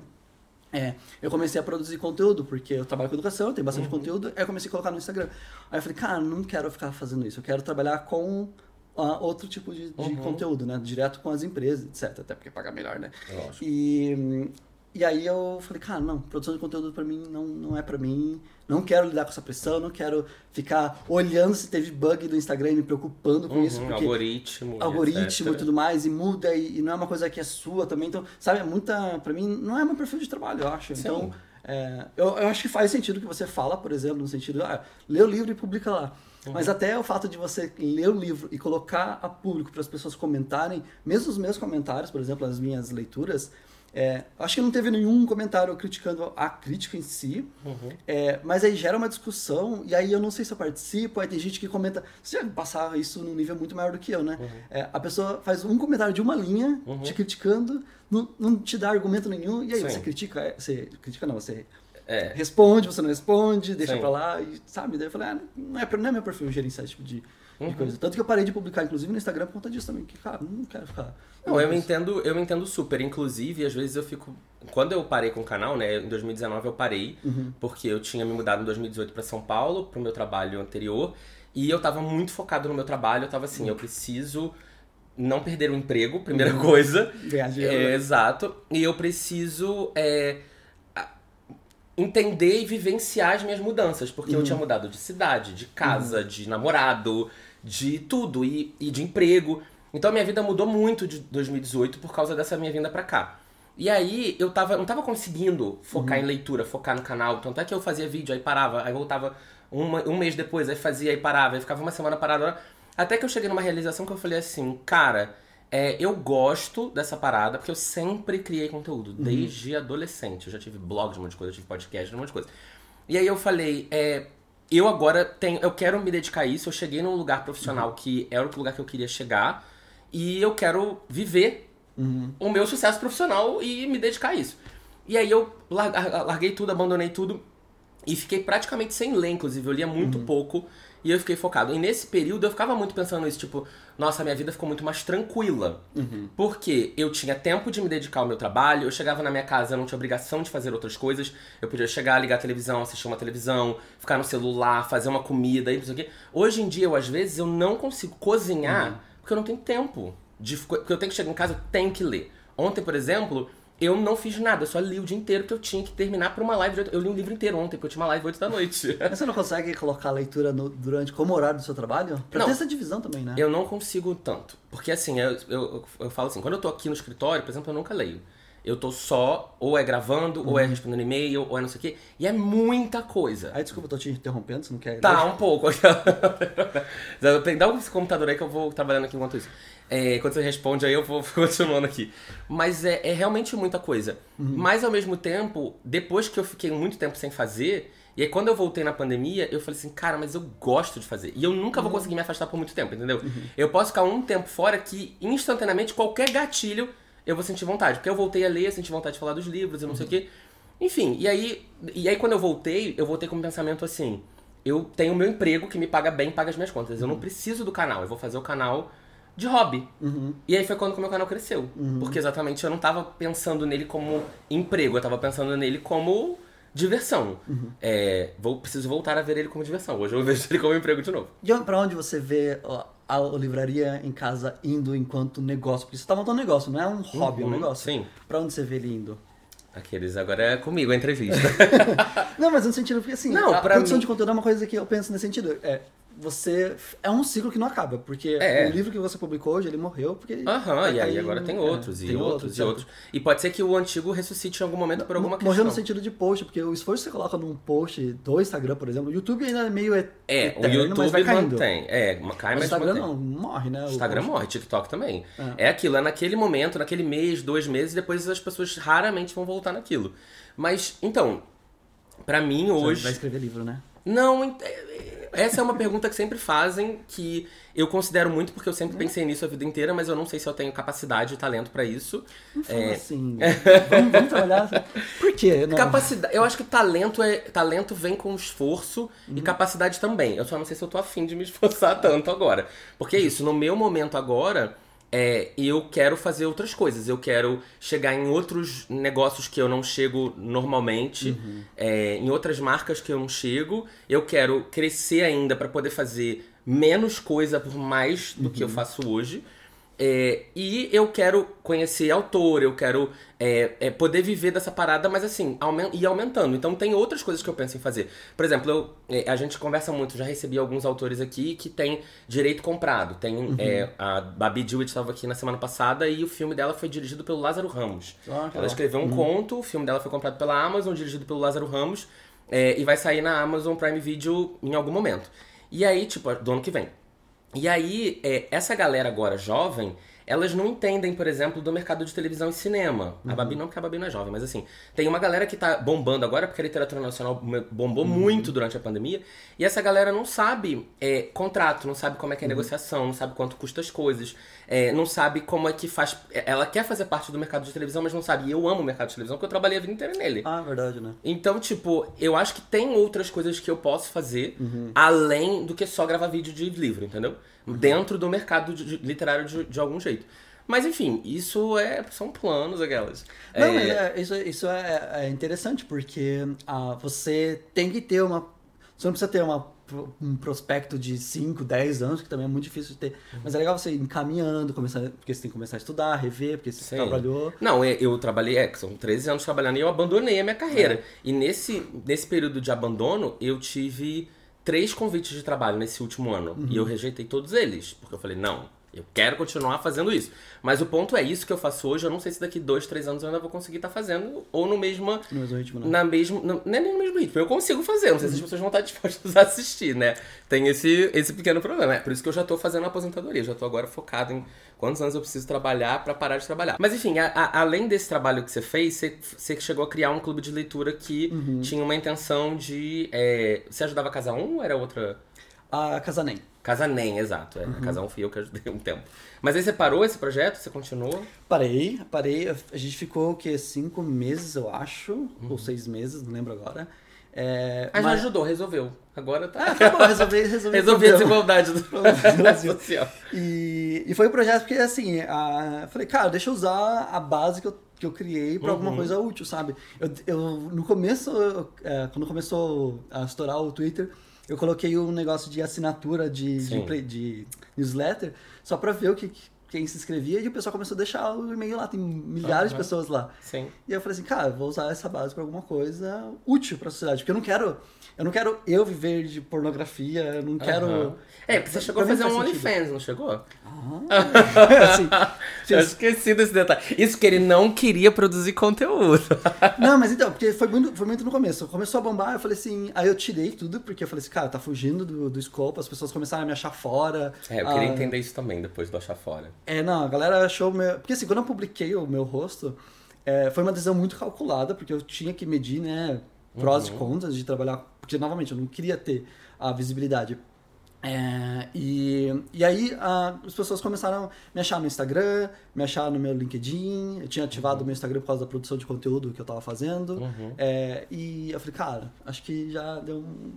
é, eu comecei a produzir conteúdo, porque eu trabalho com educação, tenho bastante conteúdo, aí eu comecei a colocar no Instagram. Aí eu falei, cara, não quero ficar fazendo isso, eu quero trabalhar com ah, outro tipo de, de conteúdo, né? Direto com as empresas, etc. Até porque paga melhor, né? Lógico. E, e aí eu falei, cara, não, produção de conteúdo pra mim não, não é pra mim. Não quero lidar com essa pressão, não quero ficar olhando se teve bug do Instagram e me preocupando com isso. Uhum, Porque algoritmo. algoritmo e tudo mais, e muda, e, e não é uma coisa que é sua também. Então, sabe, é muita. Pra mim, não é meu perfil de trabalho, eu acho. Sim. Então, é, eu, eu acho que faz sentido que você fala, por exemplo, no sentido, ah, lê o livro e publica lá. Uhum. Mas até o fato de você ler o livro e colocar a público para as pessoas comentarem, mesmo os meus comentários, por exemplo, as minhas leituras, é, acho que não teve nenhum comentário criticando a crítica em si, Uhum. é, mas aí gera uma discussão, e aí eu não sei se eu participo, aí tem gente que comenta. Você vai passar isso num nível muito maior do que eu, né? Uhum. É, a pessoa faz um comentário de uma linha, te criticando, não, não te dá argumento nenhum, e aí Sim. você critica, é, você critica não, você É. responde, você não responde, deixa Sim. pra lá, e, sabe? Daí eu falei, ah, não, é, não é meu perfil gerenciar esse tipo de, de Uhum. coisa. Tanto que eu parei de publicar, inclusive, no Instagram por conta disso também, que, cara, não quero ficar. Não, eu entendo, eu entendo super. Inclusive, às vezes eu fico. Quando eu parei com o canal, né? Em 2019 eu parei, Uhum. porque eu tinha me mudado em 2018 pra São Paulo, pro meu trabalho anterior, e eu tava muito focado no meu trabalho. Eu tava assim, eu preciso não perder o emprego, primeira coisa. Ganhar dinheiro. É, né? exato. E eu preciso é, entender e vivenciar as minhas mudanças. Porque eu tinha mudado de cidade, de casa, de namorado, de tudo, e, e de emprego. Então minha vida mudou muito de 2018 por causa dessa minha vinda pra cá. E aí eu tava, não tava conseguindo focar em leitura, focar no canal. Tanto é que eu fazia vídeo, aí parava, aí voltava uma- um mês depois, aí fazia, aí parava, aí ficava uma semana parada. Até que eu cheguei numa realização que eu falei assim, cara, é, eu gosto dessa parada, porque eu sempre criei conteúdo, desde adolescente. Eu já tive blog de um monte de coisa, eu tive podcast, um monte de coisa. E aí eu falei, é, eu agora tenho, eu quero me dedicar a isso, eu cheguei num lugar profissional que era o lugar que eu queria chegar, e eu quero viver o meu sucesso profissional e me dedicar a isso. E aí eu larguei tudo, abandonei tudo e fiquei praticamente sem ler, inclusive. Eu lia muito pouco e eu fiquei focado. E nesse período eu ficava muito pensando nisso, tipo, nossa, minha vida ficou muito mais tranquila. Porque eu tinha tempo de me dedicar ao meu trabalho, eu chegava na minha casa, eu não tinha obrigação de fazer outras coisas. Eu podia chegar, ligar a televisão, assistir uma televisão, ficar no celular, fazer uma comida e não sei o quê. Hoje em dia, eu, às vezes, eu não consigo cozinhar porque eu não tenho tempo. De, porque eu tenho que chegar em casa, eu tenho que ler. Ontem, por exemplo, eu não fiz nada, eu só li o dia inteiro que eu tinha que terminar pra uma live. Eu li um livro inteiro ontem, porque eu tinha uma live 8 da noite. Mas você não consegue colocar a leitura no- durante como horário do seu trabalho? Pra Não. ter essa divisão também, né? Eu não consigo tanto. Porque assim, eu, eu, eu, falo assim, quando eu tô aqui no escritório, por exemplo, eu nunca leio. Eu tô só, ou é gravando, ou é respondendo e-mail, ou é não sei o quê. E é muita coisa. Aí, desculpa, eu tô te interrompendo, você não quer... Tá, um pouco. Dá um computador aí que eu vou trabalhando aqui enquanto isso. É, quando você responde aí, eu vou continuando aqui. Mas é, é realmente muita coisa. Mas ao mesmo tempo, depois que eu fiquei muito tempo sem fazer, e aí quando eu voltei na pandemia, eu falei assim, cara, mas eu gosto de fazer. E eu nunca vou conseguir me afastar por muito tempo, entendeu? Eu posso ficar um tempo fora que instantaneamente qualquer gatilho eu vou sentir vontade. Porque eu voltei a ler, senti vontade de falar dos livros e não sei o quê. Enfim, e aí, e aí quando eu voltei, eu voltei com um pensamento assim. eu tenho o meu emprego que me paga bem, paga as minhas contas. Eu não preciso do canal, eu vou fazer o canal de hobby. Uhum. E aí foi quando o meu canal cresceu. Porque exatamente eu não tava pensando nele como emprego, eu tava pensando nele como diversão. Uhum. É, vou, preciso voltar a ver ele como diversão. Hoje eu vejo ele como emprego de novo. E pra onde você vê a livraria em casa indo enquanto negócio? Porque você tá montando um negócio, não é um hobby, é um Uhum, negócio. sim. Pra onde você vê ele indo? Aqueles agora é comigo a entrevista. Não, mas no sentido, porque assim, Não, a produção mim- de conteúdo é uma coisa que eu penso nesse sentido. É, você. É um ciclo que não acaba, porque É. o livro que você publicou hoje, ele morreu porque. ele Aham, e aí agora tem é, outros, e tem outros, e certo? outros. E pode ser que o antigo ressuscite em algum momento por alguma questão. Morreu no sentido de post, porque o esforço que você coloca num post do Instagram, por exemplo, o YouTube ainda é meio et- É, eterno, o YouTube mas vai caindo. mantém. É, cai, Mas o Instagram mantém. não, morre, né? O Instagram post. morre, TikTok também. É. aquilo, é naquele momento, naquele mês, dois meses, depois as pessoas raramente vão voltar naquilo. Mas, então, pra mim Você hoje. Vai escrever livro, né? Não, é- essa é uma pergunta que sempre fazem, que eu considero muito porque eu sempre pensei nisso a vida inteira, mas eu não sei se eu tenho capacidade e talento pra isso. Fala É. assim. vamos, vamos trabalhar. Por quê? Não. Capacidade, eu acho que talento é talento vem com esforço Uhum. e capacidade também. Eu só não sei se eu tô afim de me esforçar tanto agora. Porque é isso, no meu momento agora, é, eu quero fazer outras coisas. Eu quero chegar em outros negócios que eu não chego normalmente, Uhum. é, em outras marcas que eu não chego. Eu quero crescer ainda pra poder fazer menos coisa por mais do que eu faço hoje. É, e eu quero conhecer autor, eu quero é, é, poder viver dessa parada, mas assim, aumen ir aumentando. Então tem outras coisas que eu penso em fazer. Por exemplo, eu, é, a gente conversa muito, já recebi alguns autores aqui que tem direito comprado. Tem é, a Babi Jewett estava aqui na semana passada e o filme dela foi dirigido pelo Lázaro Ramos. Ah, Ela escreveu um conto, o filme dela foi comprado pela Amazon, dirigido pelo Lázaro Ramos, é, e vai sair na Amazon Prime Video em algum momento. E aí, tipo, do ano que vem. E aí, é, essa galera agora jovem, elas não entendem, por exemplo, do mercado de televisão e cinema. A Babi não, porque a Babi não é jovem, mas assim, tem uma galera que tá bombando agora, porque a literatura nacional bombou muito durante a pandemia, e essa galera não sabe é, contrato, não sabe como é que é negociação, não sabe quanto custa as coisas, é, não sabe como é que faz. Ela quer fazer parte do mercado de televisão, mas não sabe. E eu amo o mercado de televisão, porque eu trabalhei a vida inteira nele. Ah, verdade, né? Então, tipo, eu acho que tem outras coisas que eu posso fazer além do que só gravar vídeo de livro, entendeu? Dentro do mercado de- de- literário de, de algum jeito. Mas enfim, isso é são planos aquelas. Não, É, mas é, isso, isso é, é interessante, porque ah, você tem que ter uma. Você não precisa ter uma, um prospecto de 5, 10 anos, que também é muito difícil de ter. Mas é legal você ir encaminhando, começar, porque você tem que começar a estudar, rever, porque você Sim. trabalhou. Não, é, eu trabalhei, é, são 13 anos trabalhando e eu abandonei a minha carreira. E nesse, nesse período de abandono, eu tive três convites de trabalho nesse último ano. E eu rejeitei todos eles. Porque eu falei, não, eu quero continuar fazendo isso. Mas o ponto é isso que eu faço hoje, eu não sei se daqui dois, três anos eu ainda vou conseguir estar fazendo, ou no mesmo. No mesmo ritmo, né? Na mesmo, não, não é nem no mesmo ritmo, eu consigo fazer, não sei se as pessoas vão estar dispostas a assistir, né? Tem esse, esse pequeno problema. É por isso que eu já tô fazendo a aposentadoria, já tô agora focado em quantos anos eu preciso trabalhar pra parar de trabalhar. Mas enfim, a- a- além desse trabalho que você fez, você, você chegou a criar um clube de leitura que tinha uma intenção de. é, você ajudava a Casa 1 ou era outra? A Casanem. Casa NEM, exato. É. A Casa 1 fui eu que ajudei um tempo. Mas aí você parou esse projeto? Você continuou? Parei, parei. A gente ficou, o quê? Cinco meses, eu acho. Ou seis meses, não lembro agora. É, já mas- ajudou, resolveu. Agora tá. Ah, acabou, resolvi, resolvi. o Resolvi a problema. desigualdade do Brasil. social. E, e foi um projeto porque, assim, a, eu falei, cara, deixa eu usar a base que eu, que eu criei pra alguma coisa útil, sabe? Eu, eu, no começo, eu, é, quando começou a estourar o Twitter, eu coloquei um negócio de assinatura de, de, de newsletter, só pra ver o que, quem se inscrevia, e o pessoal começou a deixar o e-mail lá, tem milhares de Aham. pessoas lá. Sim. E eu falei assim, cara, vou usar essa base pra alguma coisa útil pra sociedade, porque eu não quero, eu não quero eu viver de pornografia, eu não quero... É, porque você chegou a Pra fazer um. OnlyFans, não chegou? assim, Eu esqueci desse detalhe. Isso que ele não queria produzir conteúdo. Não, mas então, porque foi muito, foi muito no começo. Começou a bombar, eu falei assim. Aí eu tirei tudo, porque eu falei assim, cara, tá fugindo do, do escopo, as pessoas começaram a me achar fora. É, eu queria Ah, entender isso também, depois do achar fora. É, não, a galera achou meu. Porque assim, quando eu publiquei o meu rosto, é, foi uma decisão muito calculada, porque eu tinha que medir, né, prós e contras de trabalhar. Porque, novamente, eu não queria ter a visibilidade. É, e, e aí a- as pessoas começaram a me achar no Instagram, me achar no meu LinkedIn. Eu tinha ativado o meu Instagram por causa da produção de conteúdo que eu tava fazendo. Uhum. É, e eu falei, cara, acho que já deu um.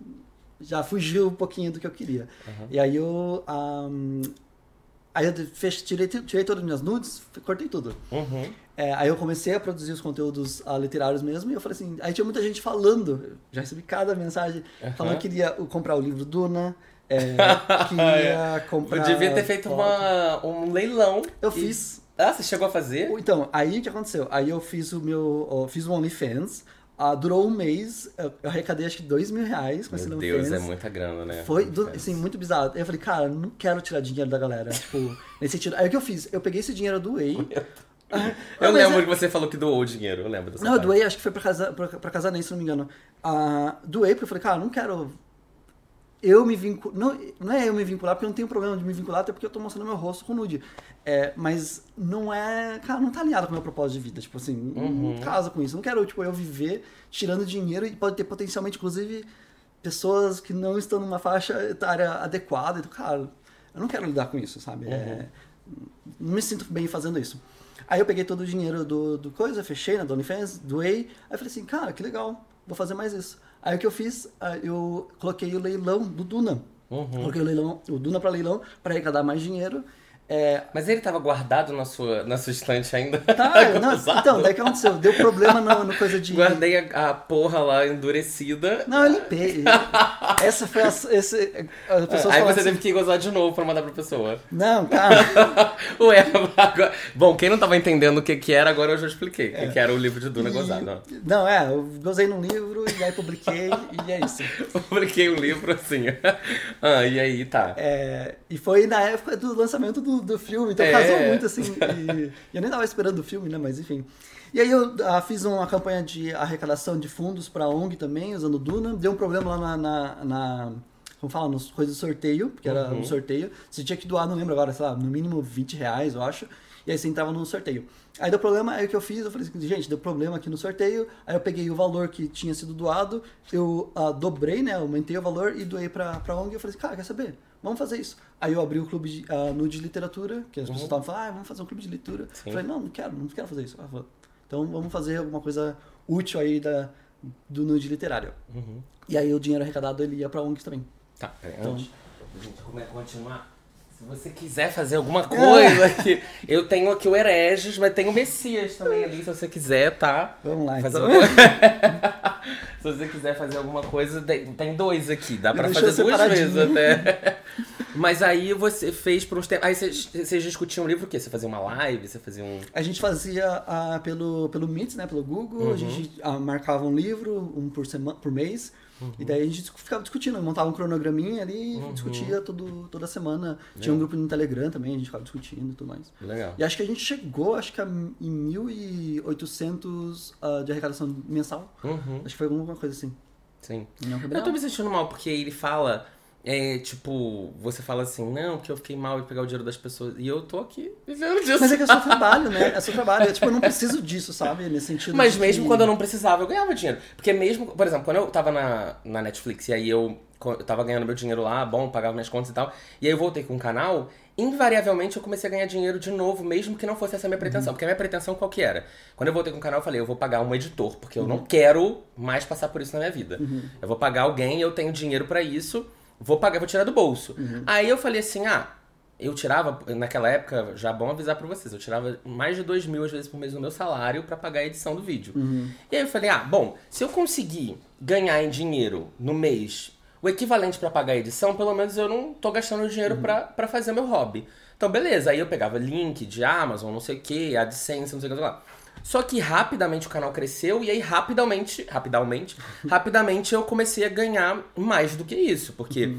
já fugiu um pouquinho do que eu queria. E aí eu. Um, aí eu fech, tirei, tirei todas as minhas nudes, cortei tudo. Uhum. É, aí eu comecei a produzir os conteúdos uh, literários mesmo, e eu falei assim, aí tinha muita gente falando, já recebi cada mensagem, falando que queria comprar o livro Duna, é, que ia comprar... Eu devia ter feito uma, um leilão. Eu e- fiz. Ah, você chegou a fazer? Então, aí o que aconteceu? Aí eu fiz o meu, ó, fiz o OnlyFans, ah, durou um mês, eu eu arrecadei acho que dois mil reais com esse Meu. Deus, é muita grana, né? Foi, do- assim, muito bizarro. Eu falei, cara, não quero tirar dinheiro da galera, tipo, nesse sentido. Aí o que eu fiz? Eu peguei esse dinheiro, eu doei. Ah, Eu mas lembro é- que você falou que doou o dinheiro, eu lembro dessa Não, eu parte. doei, acho que foi pra, casa, pra, pra casamento, se não me engano. Ah, doei porque eu falei, cara, não quero eu me vincular. Não, não é eu me vincular, porque eu não tenho problema de me vincular, até porque eu tô mostrando meu rosto com nude. É, mas não é. Cara, não tá alinhado com o meu propósito de vida. Tipo assim, Uhum. não casa com isso. Não quero, tipo, eu viver tirando dinheiro e pode ter potencialmente, inclusive, pessoas que não estão numa faixa etária adequada. Então, cara, eu não quero lidar com isso, sabe? É, não me sinto bem fazendo isso. Aí eu peguei todo o dinheiro do, do coisa, fechei na OnlyFans, doei. Aí eu falei assim, cara, que legal, vou fazer mais isso. Aí o que eu fiz, ah, eu coloquei o leilão do Duna. Uhum. Coloquei o, leilão, o Duna para leilão para arrecadar mais dinheiro. É, Mas ele tava guardado na sua, na sua estante ainda? tá, não, então, daí que aconteceu? Deu problema no, no coisa de. Guardei a, a porra lá endurecida. Não, eu limpei. Essa foi a. Esse, as pessoas Aí você assim, teve que gozar de novo pra mandar pra pessoa. Não, cara. Ué, agora... Bom, quem não tava entendendo o que que era, agora eu já expliquei. O que, era o livro de Duna e- gozado. Não, é, eu gozei num livro e aí publiquei e é isso. Publiquei um livro assim. ah, e aí, tá. É, e foi na época do lançamento do, do filme, então É. casou muito, assim. E, eu nem tava esperando o filme, né? Mas enfim. E aí eu ah, fiz uma campanha de arrecadação de fundos pra ONG também, usando o Duna. Deu um problema lá na. na, na- como fala, nos coisas do sorteio, porque era Uhum. um sorteio. Você tinha que doar, não lembro agora, sei lá, no mínimo 20 reais, eu acho. E aí você entrava no sorteio. Aí deu problema, aí o que eu fiz, eu falei assim, gente, deu problema aqui no sorteio. Aí eu peguei o valor que tinha sido doado, eu ah, dobrei, né? Aumentei o valor e doei pra, pra ONG. Eu falei assim, cara, quer saber? Vamos fazer isso. Aí eu abri o clube de, ah, nude de literatura, que as pessoas estavam falando, ah, vamos fazer um clube de leitura. Sim. Eu falei, não, não quero, não quero fazer isso. Então vamos fazer alguma coisa útil aí da, do nude literário. Uhum. E aí o dinheiro arrecadado ele ia pra ONGs também. Tá, peraí, Então- antes da gente come- continuar. Se você quiser fazer alguma coisa aqui, eu tenho aqui o Hereges, mas tem o Messias também ali, se você quiser, tá? Vamos lá, Fazer então. se você quiser fazer alguma coisa, tem dois aqui, dá pra Deixa fazer duas vezes até. Mas aí você fez por uns tempos. Aí vocês vocês discutiam o livro o quê? Você fazia uma live? Você fazia um. A gente fazia ah, pelo, pelo Meets, né? Pelo Google, Uhum. a gente ah, marcava um livro, um por, semana, por mês, Uhum. e daí a gente ficava discutindo, montava um cronograminha ali e discutia todo, toda semana. Tinha um grupo no Telegram também, a gente ficava discutindo e tudo mais. Legal. E acho que a gente chegou, acho que a, em 1.800 ah, de arrecadação mensal. Uhum, Acho que foi alguma coisa assim. sim. Não, Eu tô me sentindo mal, porque ele fala. É, tipo, você fala assim, não, que eu fiquei mal de pegar o dinheiro das pessoas. E eu tô aqui vivendo disso. Mas é que é seu trabalho, né? É seu trabalho. É, tipo, eu não preciso disso, sabe? Nesse sentido Mas mesmo que- quando eu não precisava, eu ganhava dinheiro. Porque mesmo, por exemplo, quando eu tava na, na Netflix e aí eu, eu tava ganhando meu dinheiro lá, bom, pagava minhas contas e tal, e aí eu voltei com o canal, invariavelmente eu comecei a ganhar dinheiro de novo, mesmo que não fosse essa a minha pretensão. Porque a minha pretensão qual que era? Quando eu voltei com o canal, eu falei, eu vou pagar um editor, porque eu não quero mais passar por isso na minha vida. Eu vou pagar alguém, eu tenho dinheiro pra isso, vou pagar, vou tirar do bolso. Aí eu falei assim, ah, eu tirava, naquela época, já é bom avisar pra vocês, eu tirava mais de dois mil às vezes por mês do meu salário pra pagar a edição do vídeo. E aí eu falei, ah, bom, se eu conseguir ganhar em dinheiro no mês o equivalente pra pagar a edição, pelo menos eu não tô gastando dinheiro pra pra fazer meu hobby. Então, beleza, aí eu pegava link de Amazon, não sei o que, AdSense, não sei o que lá. Só que rapidamente o canal cresceu e aí rapidamente, rapidamente, rapidamente eu comecei a ganhar mais do que isso, porque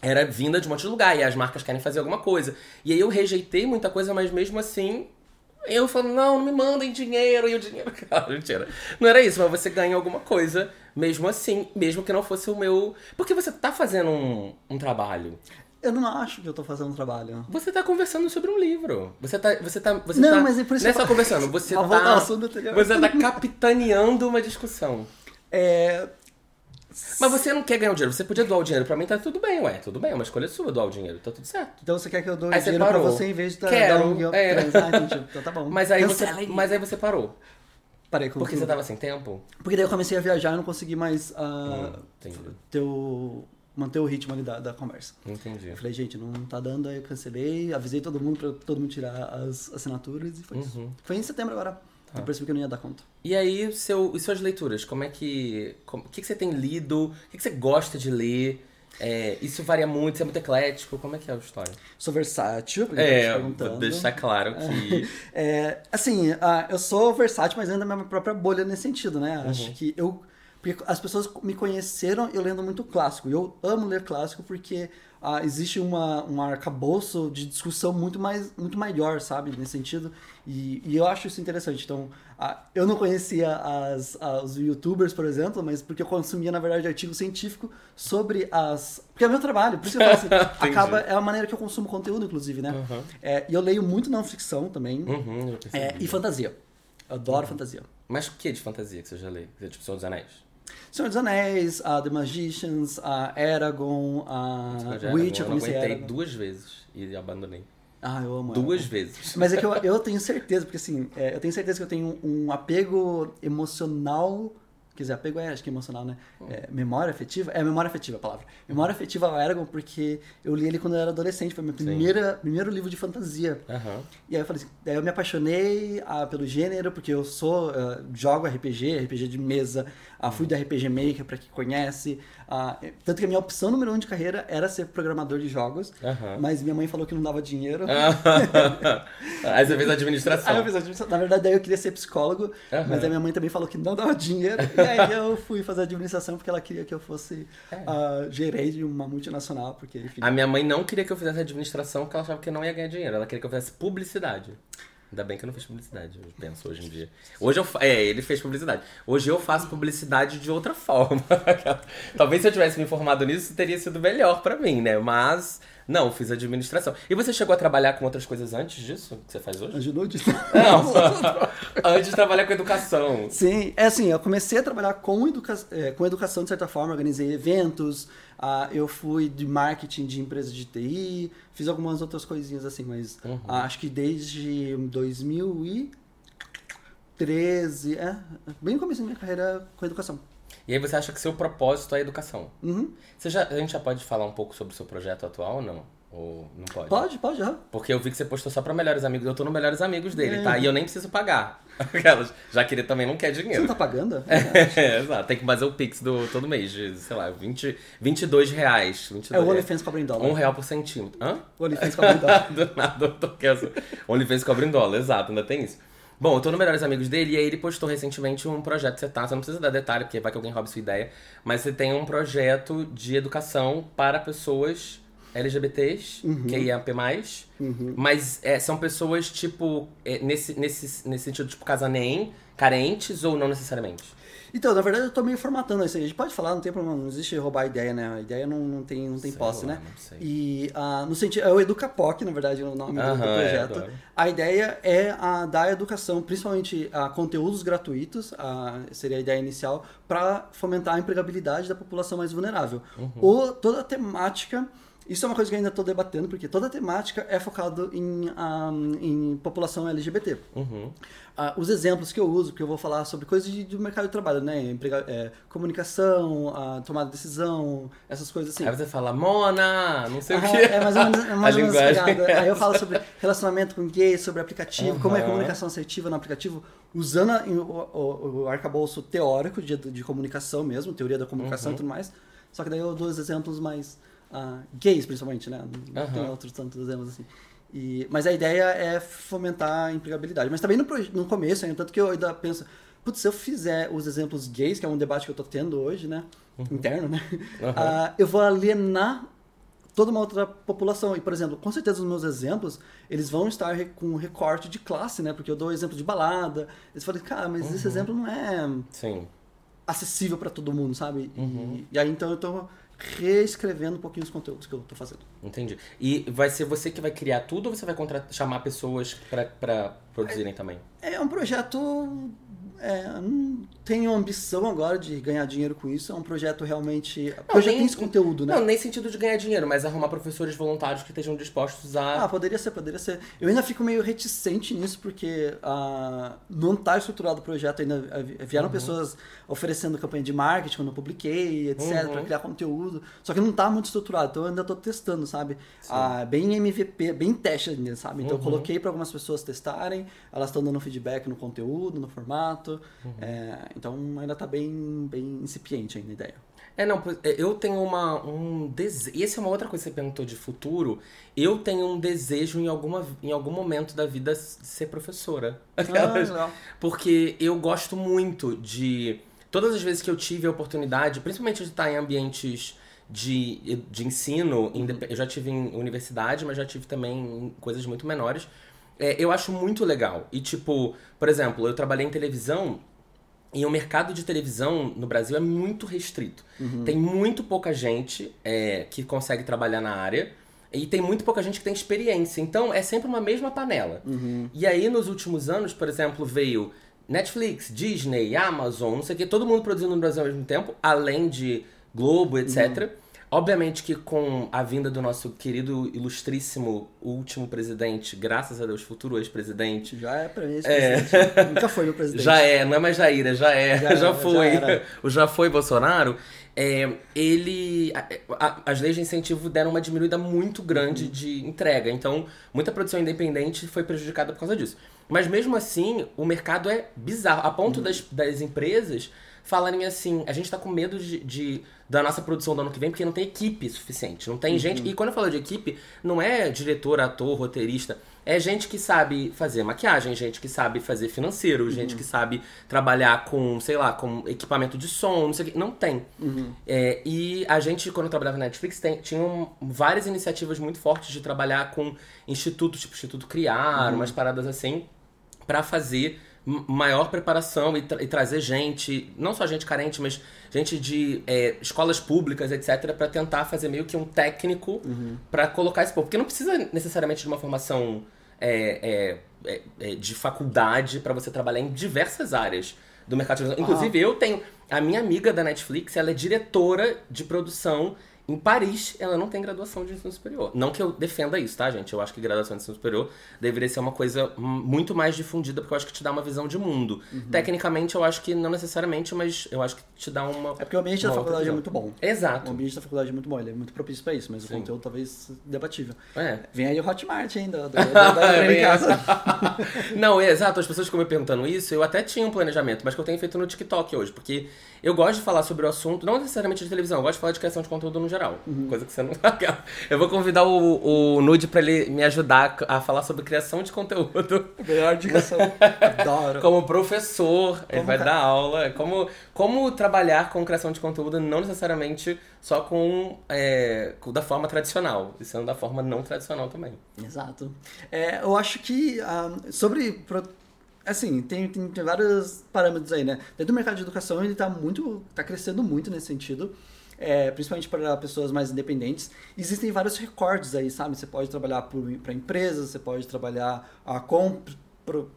era vinda de um monte de lugar e as marcas querem fazer alguma coisa. E aí eu rejeitei muita coisa, mas mesmo assim eu falo, não, não me mandem dinheiro e o dinheiro, cara, mentira. Não era isso, mas você ganha alguma coisa mesmo assim, mesmo que não fosse o meu. Porque você tá fazendo um, um trabalho. Eu não acho que eu tô fazendo um trabalho. Você tá conversando sobre um livro. Você tá. Você tá. Você Não, tá mas é por isso não é que só eu- conversando, você Pra voltar ao tá. assunto anterior. Você tá capitaneando uma discussão. É, Mas você não quer ganhar o dinheiro, você podia doar o dinheiro. Pra mim tá tudo bem, ué. Tudo bem, é uma escolha sua doar o dinheiro, tá tudo certo. Então você quer que eu dou Aí você dinheiro pra parou. você em vez de dar Quero, dar um é. trans? Ah, entendi. Então tá bom. Mas aí, você, aí. mas aí você parou. Parei com Porque você tava sem tempo? Porque daí eu comecei a viajar e não consegui mais ah, Hum, ter o, manter o ritmo ali da, da conversa. Entendi. Eu falei, gente, não tá dando, aí eu cancelei, avisei todo mundo pra todo mundo tirar as assinaturas e foi isso. Uhum. Foi em setembro agora. Tá. Eu percebi que eu não ia dar conta. E aí, seu, e suas leituras? Como é que. O que, que você tem lido? O que, que você gosta de ler? É, isso varia muito, você é muito eclético. Como é que é a história? Sou versátil, porque É, vou deixar claro que. É, assim, ah, eu sou versátil, mas ainda na minha própria bolha nesse sentido, né? Uhum. Acho que eu. Porque as pessoas me conheceram eu lendo muito clássico. E eu amo ler clássico porque ah, existe uma, um arcabouço de discussão muito, mais, muito maior, sabe? Nesse sentido. E, e eu acho isso interessante. Então, ah, eu não conhecia as, ah, os youtubers, por exemplo, mas porque eu consumia, na verdade, artigo científico sobre as. Porque é meu trabalho, por isso que eu falo assim, acaba, é a maneira que eu consumo conteúdo, inclusive, né? Uhum. É, e eu leio muito não ficção também. Uhum. É, e fantasia. Eu adoro fantasia. Mas o que de fantasia que você já lê? Tipo, Senhor dos Anéis? Senhor dos Anéis, uh, The Magicians, uh, Eragon, Eu uh, Witch, eu eu comecei aguentei Eragon. duas vezes e abandonei. Ah, eu amo Duas vezes. Mas é que eu, eu tenho certeza, porque assim, é, eu tenho certeza que eu tenho um apego emocional. Quer dizer, apego é, acho que é emocional, né? É, memória afetiva? É, memória afetiva a palavra. Memória afetiva ao Eragon, porque eu li ele quando eu era adolescente. Foi meu primeira, primeiro livro de fantasia. Aham. E aí eu falei assim, daí eu me apaixonei ah, pelo gênero, porque eu sou, ah, jogo RPG, RPG de mesa, ah, fui da RPG Maker, pra quem conhece. ah, tanto que a minha opção número um de carreira era ser programador de jogos, Aham. mas minha mãe falou que não dava dinheiro. Aí você fez administração. Aí eu fiz administração. Na verdade, daí eu queria ser psicólogo, Aham. mas aí minha mãe também falou que não dava dinheiro. E aí eu fui fazer administração porque ela queria que eu fosse ah, gerente de uma multinacional, porque, enfim. A minha mãe não queria que eu fizesse administração porque ela achava que eu não ia ganhar dinheiro. Ela queria que eu fizesse publicidade. Ainda bem que eu não fiz publicidade, eu penso hoje em dia. Hoje eu. É, ele fez publicidade. Hoje eu faço publicidade de outra forma. Talvez se eu tivesse me informado nisso, teria sido melhor pra mim, né? Mas, não, fiz administração. E você chegou a trabalhar com outras coisas antes disso, que você faz hoje? Ajudou de... Não, antes de trabalhar com educação. Sim, é assim, eu comecei a trabalhar com, educa é, com educação de certa forma, organizei eventos, ah, eu fui de marketing de empresa de TI, fiz algumas outras coisinhas assim, mas Uhum. ah, acho que desde 2013, é, bem no começo da minha carreira com educação. E aí você acha que seu propósito é a educação? Uhum. Você já, a gente já pode falar um pouco sobre o seu projeto atual ou não? Ou não pode? Pode, pode, já. Porque eu vi que você postou só pra melhores amigos. Eu tô no melhores amigos dele, É. tá? E eu nem preciso pagar. Aquelas. Já que ele também não quer Você dinheiro. não tá pagando? É, exato. Tem que fazer o Pix do, todo mês, de, sei lá, 20, 22 reais. 22 É o. OnlyFans cobra em dólar. Um real por centímetro. Hã? O OnlyFans cobra em dólar. Do nada, eu tô quieto. OnlyFans cobra em dólar, exato, ainda tem isso. Bom, eu tô no Melhores Amigos dele e aí ele postou recentemente um projeto você tá. Você não precisa dar detalhe, porque vai que alguém rouba sua ideia. Mas você tem um projeto de educação para pessoas LGBTs, que é IAP+. Mas é, são pessoas, tipo, é, nesse, nesse, nesse sentido, tipo, casanem, carentes ou não necessariamente? Então, na verdade, eu tô meio formatando isso aí. A gente pode falar, não tem problema, não existe roubar a ideia, né? A ideia não, não tem, não tem Sei posse, lá, né? não sei. E ah, no sentido. É o Educapoc, na verdade, é o nome do- é, projeto. adoro. a ideia é a, dar educação, principalmente a conteúdos gratuitos, a, seria a ideia inicial, para fomentar a empregabilidade da população mais vulnerável. Uhum. Ou toda a temática. Isso é uma coisa que eu ainda estou debatendo, porque toda a temática é focada em, ah, em população LGBT. Uhum. Ah, os exemplos que eu uso, que eu vou falar sobre coisas de, do mercado de trabalho, né? Emprega- é, comunicação, a tomada de decisão, essas coisas assim. Aí você fala, Mona, não sei o Aham, que. É mais ou menos, é mais A ou menos pegada. é Aí eu falo sobre relacionamento com gays, sobre aplicativo, como é comunicação assertiva no aplicativo, usando a- o, o, o arcabouço teórico de, de comunicação mesmo, teoria da comunicação Uhum. e tudo mais. Só que daí eu dou os exemplos mais ah, gays, principalmente, né? Não tem outros tantos exemplos assim. E, mas a ideia é fomentar a empregabilidade. Mas também no, no começo, ainda, tanto que eu ainda penso, putz, se eu fizer os exemplos gays, que é um debate que eu tô tendo hoje, né? Interno, né? Aham. Ah, eu vou alienar toda uma outra população. E, por exemplo, com certeza os meus exemplos, eles vão estar com recorte de classe, né? Porque eu dou exemplo de balada. Eles falam, cara, mas esse exemplo não é Sim. acessível para todo mundo, sabe? E- Uhum. E, aí, então, eu tô reescrevendo um pouquinho os conteúdos que eu tô fazendo. Entendi. E vai ser você que vai criar tudo ou você vai chamar pessoas pra produzirem também? É um projeto... é, não tenho ambição agora de ganhar dinheiro com isso. É um projeto realmente. Não, projeto nem, esse conteúdo, né? Não, nem sentido de ganhar dinheiro, mas arrumar professores voluntários que estejam dispostos a. Ah, poderia ser, poderia ser. Eu ainda fico meio reticente nisso, porque ah, não está estruturado o projeto ainda. Vieram uhum. pessoas oferecendo campanha de marketing quando eu publiquei, etc., uhum. para criar conteúdo. Só que não está muito estruturado, então eu ainda estou testando, sabe? Ah, bem MVP, bem teste ainda, sabe? Então uhum. eu coloquei para algumas pessoas testarem, elas estão dando feedback no conteúdo, no formato. Uhum. É, então ainda está bem, bem incipiente ainda a ideia. É, não, é, eu tenho uma, um desejo. E essa é uma outra coisa que você perguntou de futuro. Eu tenho um desejo em, alguma, em algum momento da vida de ser professora. Ah, Porque eu gosto muito de. Todas as vezes que eu tive a oportunidade, principalmente de estar em ambientes de, de ensino, uhum. eu já tive em universidade, mas já tive também em coisas muito menores. É, eu acho muito legal. E, tipo, por exemplo, eu trabalhei em televisão e o mercado de televisão no Brasil é muito restrito. Uhum. Tem muito pouca gente é, que consegue trabalhar na área. E tem muito pouca gente que tem experiência. Então é sempre uma mesma panela. Uhum. E aí, nos últimos anos, por exemplo, veio Netflix, Disney, Amazon, não sei o que, todo mundo produzindo no Brasil ao mesmo tempo, além de Globo, etc. Uhum. Obviamente que com a vinda do nosso querido, ilustríssimo, último presidente, graças a Deus, futuro ex-presidente. Já é pra mim esse é. Nunca foi no presidente. Já é, não é mais Jair, já é, já, já foi. Já o já foi Bolsonaro. É, ele. A, a, as leis de incentivo deram uma diminuída muito grande uhum. de entrega. Então, muita produção independente foi prejudicada por causa disso. Mas mesmo assim, o mercado é bizarro. A ponto uhum. das, das empresas falarem assim: a gente tá com medo de, de da nossa produção do ano que vem, porque não tem equipe suficiente. Não tem uhum. gente. E quando eu falo de equipe, não é diretor, ator, roteirista. É gente que sabe fazer maquiagem, gente que sabe fazer financeiro, uhum. gente que sabe trabalhar com, sei lá, com equipamento de som, não sei o que. Não tem. Uhum. É, e a gente, quando trabalhava na Netflix, tem, tinham várias iniciativas muito fortes de trabalhar com institutos, tipo Instituto Criar, uhum. umas paradas assim, para fazer maior preparação e, tra e, trazer gente, não só gente carente, mas gente de é, escolas públicas, etc., para tentar fazer meio que um técnico uhum. para colocar esse povo. Porque não precisa necessariamente de uma formação é, é, é, é de faculdade para você trabalhar em diversas áreas do mercado de televisão. Inclusive, eu tenho. A minha amiga da Netflix, ela é diretora de produção em Paris, ela não tem graduação de ensino superior. Não que eu defenda isso, tá, gente? Eu acho que graduação de ensino superior deveria ser uma coisa muito mais difundida, porque eu acho que te dá uma visão de mundo. Uhum. Tecnicamente, eu acho que não necessariamente, mas eu acho que te dá uma. É porque o ambiente da faculdade é muito bom. Exato. O ambiente da faculdade é muito bom, ele é muito propício pra isso, mas Sim. o conteúdo talvez debatível. É. Vem aí o Hotmart ainda. Da, da, da casa. não, é, exato. As pessoas ficam me perguntando isso, eu até tinha um planejamento, mas que eu tenho feito no TikTok hoje, porque eu gosto de falar sobre o assunto, não necessariamente de televisão, eu gosto de falar de criação de conteúdo no geral. Uhum. Coisa que você não Eu vou convidar o, o Nude pra ele me ajudar a falar sobre criação de conteúdo. Melhor direção. Adoro. Como professor, como ele vai ca... dar aula. Como, como trabalhar com criação de conteúdo, não necessariamente só com, é, da forma tradicional, e sendo da forma não tradicional também. Exato. É, eu acho que um, ah, sobre assim, tem, tem, tem, vários parâmetros aí, né? Dentro do mercado de educação, ele está muito, tá crescendo muito nesse sentido, é, principalmente para pessoas mais independentes. Existem vários recordes aí, sabe? Você pode trabalhar para empresas, você pode trabalhar ah, com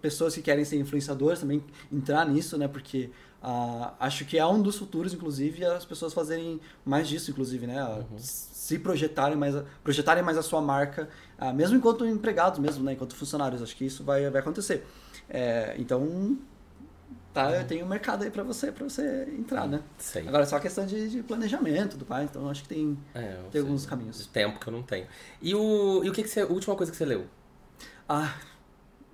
pessoas que querem ser influenciadores, também entrar nisso, né? Porque ah, acho que é um dos futuros, inclusive, as pessoas fazerem mais disso, inclusive, né? Uhum. Se projetarem mais, projetarem mais a sua marca, ah, mesmo enquanto empregados, mesmo, né? Enquanto funcionários. Acho que isso vai, vai acontecer. É, então, tá, eu tenho um mercado aí para você, para você entrar, né? Sei. Agora é só questão de, de planejamento do pai, então acho que tem, é, tem alguns caminhos. Tempo que eu não tenho. E o, e o que, que você, a última coisa que você leu? Ah,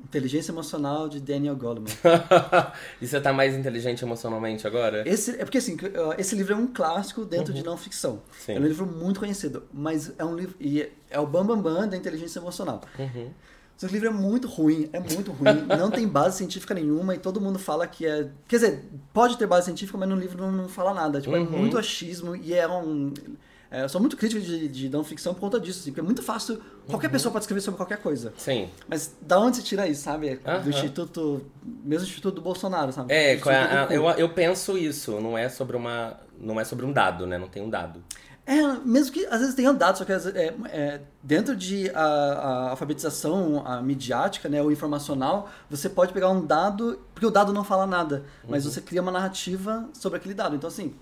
Inteligência Emocional de Daniel Goleman. e você tá mais inteligente emocionalmente agora? Esse, é porque assim, esse livro é um clássico dentro uhum. de não ficção. Sim. É um livro muito conhecido, mas é um livro. E é o Bambambam Bam Bam da inteligência emocional. Uhum. Só que o livro é muito ruim, é muito ruim, não tem base científica nenhuma e todo mundo fala que é. Quer dizer, pode ter base científica, mas no livro não, não fala nada. Tipo, é uhum. é muito achismo e é um. É, eu sou muito crítico de, de não ficção por conta disso, assim, porque é muito fácil. Qualquer uhum. pessoa pode escrever sobre qualquer coisa. Sim. Mas da onde você tira isso, sabe? Uhum. Do Instituto. Mesmo Instituto do Bolsonaro, sabe? É, é eu, eu penso isso, não é sobre uma. Não é sobre um dado, né? Não tem um dado. É, mesmo que às vezes tenha dados, só que é, é, dentro de a, a, alfabetização a midiática, né, ou informacional, você pode pegar um dado, porque o dado não fala nada, mas uhum. você cria uma narrativa sobre aquele dado. Então, assim,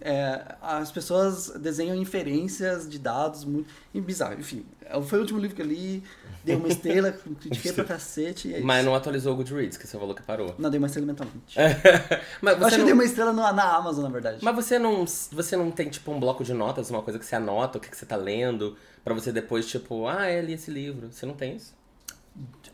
é, as pessoas desenham inferências de dados muito bizarro. Enfim, foi o último livro que eu li, dei uma estrela, critiquei pra cacete. É Mas não atualizou o Goodreads, que você falou que parou. Não, dei uma estrela mentalmente. Mas você Acho não... que eu dei uma estrela na, na, Amazon, na verdade. Mas você não, você não tem, tipo, um bloco de notas, uma coisa que você anota, o que, que você tá lendo, pra você depois, tipo, ah, é, li esse livro. Você não tem isso?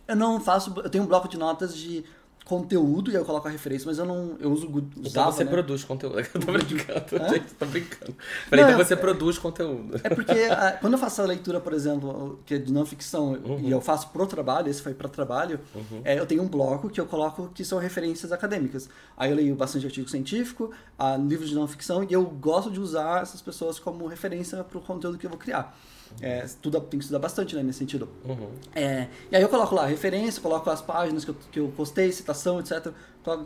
Eu não faço. Eu tenho um bloco de notas de conteúdo e eu coloco a referência, mas eu não. Eu uso usava, Então você né? produz conteúdo. Eu tô brincando, gente, tô brincando. Falei, não, então você é, produz conteúdo. É porque a, quando eu faço a leitura, por exemplo, que é de não ficção, uhum. e eu faço pro trabalho, esse foi para trabalho, uhum. é, eu tenho um bloco que eu coloco que são referências acadêmicas. Aí eu leio bastante artigo científico, a, livros de não ficção, e eu gosto de usar essas pessoas como referência para o conteúdo que eu vou criar. É, estuda, tem que estudar bastante né, nesse sentido. Uhum. É, e aí eu coloco lá referência, coloco as páginas que eu, que eu postei, citação, etc.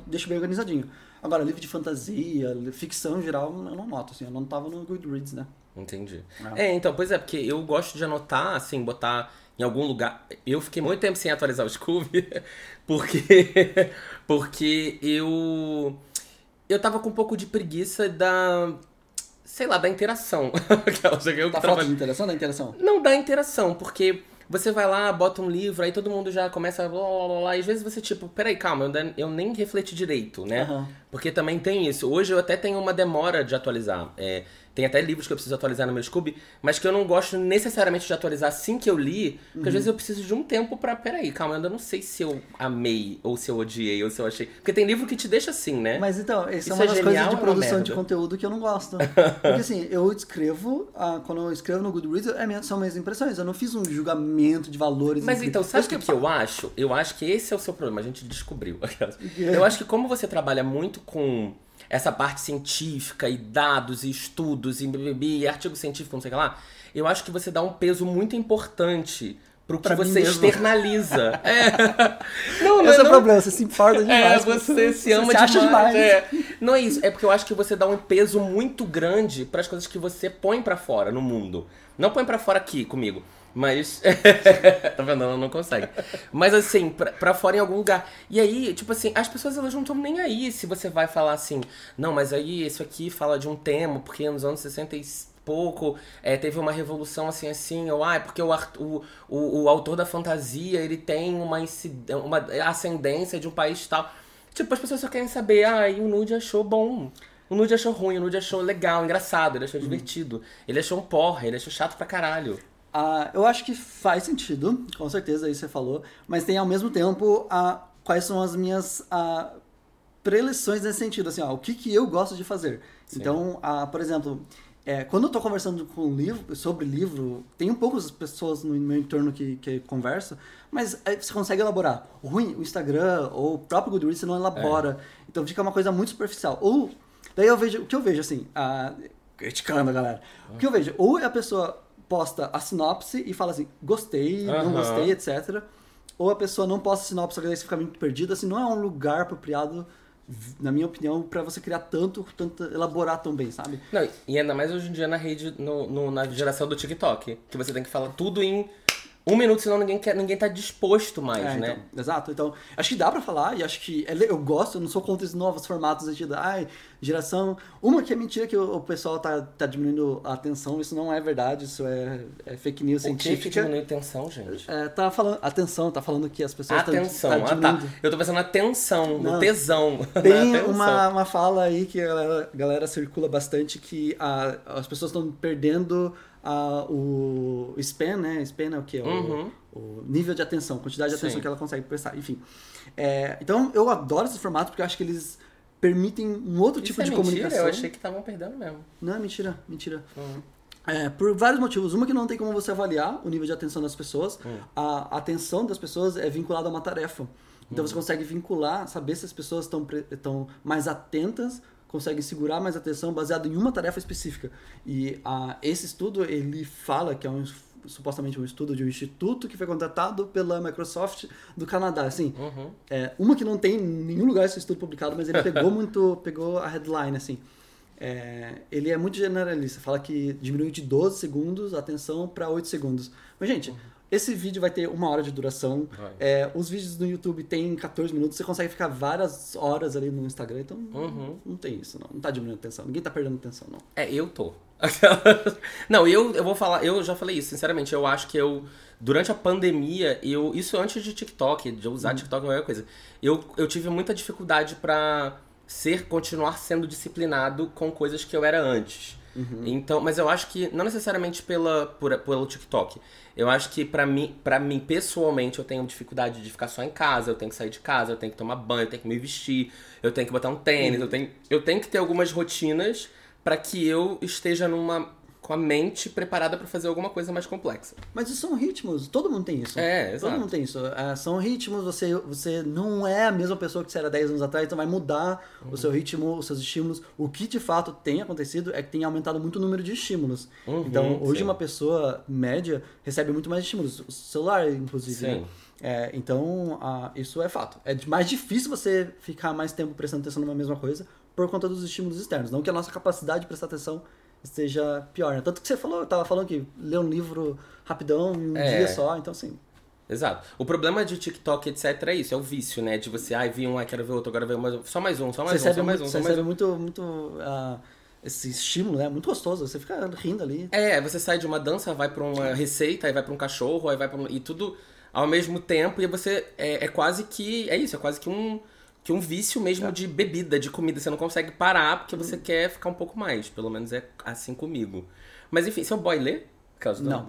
Deixo bem organizadinho. Agora, livro de fantasia, ficção em geral, eu não noto, assim, eu não tava no Goodreads, né? Entendi. É. é, então, pois é, porque eu gosto de anotar, assim, botar em algum lugar. Eu fiquei muito tempo sem atualizar o Scooby, porque, porque eu. Eu tava com um pouco de preguiça da sei lá, da interação. Eu tá falta de interação da interação? Não, da interação, porque você vai lá, bota um livro, aí todo mundo já começa a blá, blá, blá, blá e às vezes você, tipo, peraí, calma, eu, eu nem refleti direito, né? Uhum. Porque também tem isso. Hoje eu até tenho uma demora de atualizar. É, tem até livros que eu preciso atualizar no meu Scooby, mas que eu não gosto necessariamente de atualizar assim que eu li, porque uhum. às vezes eu preciso de um tempo pra. Peraí, calma, eu ainda não sei se eu amei, ou se eu odiei, ou se eu achei. Porque tem livro que te deixa assim, né? Mas então, essa Isso é uma das coisas de produção de conteúdo que eu não gosto. Porque assim, eu escrevo, ah, quando eu escrevo no Goodreads, é minha, são minhas impressões. Eu não fiz um julgamento de valores. Mas então, sabe o que, que eu acho? Eu acho que esse é o seu problema, a gente descobriu. Eu acho que como você trabalha muito com essa parte científica e dados e estudos e, e artigo científico, não sei o que lá, eu acho que você dá um peso muito importante pro que pra você externaliza. é. Não, não Esse é, é o problema, você se importa demais. É, você se ama você demais. Acha demais. É. Não é isso, é porque eu acho que você dá um peso muito grande para as coisas que você põe para fora no mundo. Não põe para fora aqui comigo. Mas. tá vendo? Ela não consegue. Mas assim, pra, pra fora em algum lugar. E aí, tipo assim, as pessoas elas não estão nem aí se você vai falar assim, não, mas aí isso aqui fala de um tema, porque nos anos 60 e pouco é, teve uma revolução assim assim, ou ah, é porque o, o, o, o autor da fantasia ele tem uma, uma ascendência de um país tal. Tipo, as pessoas só querem saber, ah, e o Nude achou bom. O Nude achou ruim, o Nude achou legal, engraçado, ele achou uhum. divertido. Ele achou um porra, ele achou chato pra caralho. Ah, eu acho que faz sentido, com certeza, isso você falou, mas tem ao mesmo tempo a, quais são as minhas preleções nesse sentido, assim, ó, o que, que eu gosto de fazer. Sim. Então, a, por exemplo, é, quando eu estou conversando com livro, sobre livro, tem um poucas pessoas no meu entorno que, que conversam, mas é, você consegue elaborar. O ruim, o Instagram ou o próprio Goodreads você não elabora, é. então fica uma coisa muito superficial. Ou, daí eu vejo, o que eu vejo, assim, criticando a galera, o que eu vejo, ou a pessoa posta a sinopse e fala assim, gostei, uhum. não gostei, etc. Ou a pessoa não posta a sinopse, porque daí você fica muito perdido. Assim, não é um lugar apropriado, na minha opinião, para você criar tanto, tanto, elaborar tão bem, sabe? Não, e ainda mais hoje em dia na rede, no, no, na geração do TikTok, que você tem que falar tudo em um minuto, senão ninguém, quer, ninguém tá disposto mais, é, né? Então, exato. Então, acho que dá pra falar e acho que é, eu gosto, eu não sou contra esses novos formatos de ai, geração. Uma que é mentira que o, o, pessoal tá, tá diminuindo a atenção, isso não é verdade, isso é, é fake news o científica. Que diminuiu a atenção, gente? É, tá falando, atenção, tá falando que as pessoas atenção, tá, tá ah, tá. Eu tô pensando na tensão, no tesão. Tem uma, uma fala aí que a galera, a galera circula bastante que a, as pessoas estão perdendo a, o span, né? Span é o que? Uhum. O, o, nível de atenção, quantidade de atenção Sim. que ela consegue prestar, enfim. É, então eu adoro esses formatos porque eu acho que eles permitem um outro Isso tipo é de mentira? comunicação. Eu achei que estavam perdendo mesmo. Não, é mentira, mentira. Uhum. É, por vários motivos. Uma que não tem como você avaliar o nível de atenção das pessoas. Uhum. A atenção das pessoas é vinculada a uma tarefa. Então você uhum. consegue vincular, saber se as pessoas estão mais atentas conseguem segurar mais atenção baseado em uma tarefa específica. E uh, esse estudo, ele fala que é um supostamente um estudo de um instituto que foi contratado pela Microsoft do Canadá, assim, uhum. é, uma que não tem nenhum lugar esse estudo publicado, mas ele pegou muito, pegou a headline, assim, é, ele é muito generalista. Fala que diminuiu de 12 segundos a atenção para 8 segundos. Mas, gente, esse vídeo vai ter uma hora de duração. É, os vídeos no YouTube tem 14 minutos. Você consegue ficar várias horas ali no Instagram. Então, Uhum. não tem isso, não. Não tá diminuindo a atenção. Ninguém tá perdendo atenção, não. É, eu tô. não, eu, eu vou falar, eu já falei isso, sinceramente, eu acho que eu, durante a pandemia, eu, isso antes de TikTok, de eu usar TikTok ou qualquer coisa, eu, eu tive muita dificuldade pra ser, continuar sendo disciplinado com coisas que eu era antes. Então, mas eu acho que, não necessariamente pela, por, pelo TikTok, eu acho que pra mim, pra mim, pessoalmente, eu tenho dificuldade de ficar só em casa, eu tenho que sair de casa, eu tenho que tomar banho, eu tenho que me vestir, eu tenho que botar um tênis, eu, tenho, eu tenho que ter algumas rotinas pra que eu esteja numa com a mente preparada pra fazer alguma coisa mais complexa. Mas isso são ritmos, todo mundo tem isso. É, Todo exato. mundo tem isso. Ah, são ritmos, você, você não é a mesma pessoa que você era 10 anos atrás, então vai mudar o seu ritmo, os seus estímulos. O que de fato tem acontecido é que tem aumentado muito o número de estímulos. Uhum, então, hoje sim. uma pessoa média recebe muito mais estímulos. O celular, inclusive. Sim. né? É, então, ah, isso é fato. É mais difícil você ficar mais tempo prestando atenção numa mesma coisa por conta dos estímulos externos. Não que a nossa capacidade de prestar atenção esteja pior. Né? Tanto que você falou, eu tava falando que ler um livro rapidão em um É. dia só, então assim. Exato. O problema de TikTok, etc, é isso, é o vício, né? De você, ai, vi um, ai, quero ver outro, agora ver mais um, só mais um, só mais você um, só mais um, você recebe um. muito, muito ah, esse estímulo, né? Muito gostoso. Você fica rindo ali. É, você sai de uma dança, vai pra uma receita, aí vai pra um cachorro, aí vai pra um... E tudo ao mesmo tempo, e você... É, é quase que... É isso, é quase que um... Que um vício mesmo de bebida, de comida. Você não consegue parar porque você quer ficar um pouco mais. Pelo menos é assim comigo. Mas enfim, seu boy lê? Caso Não.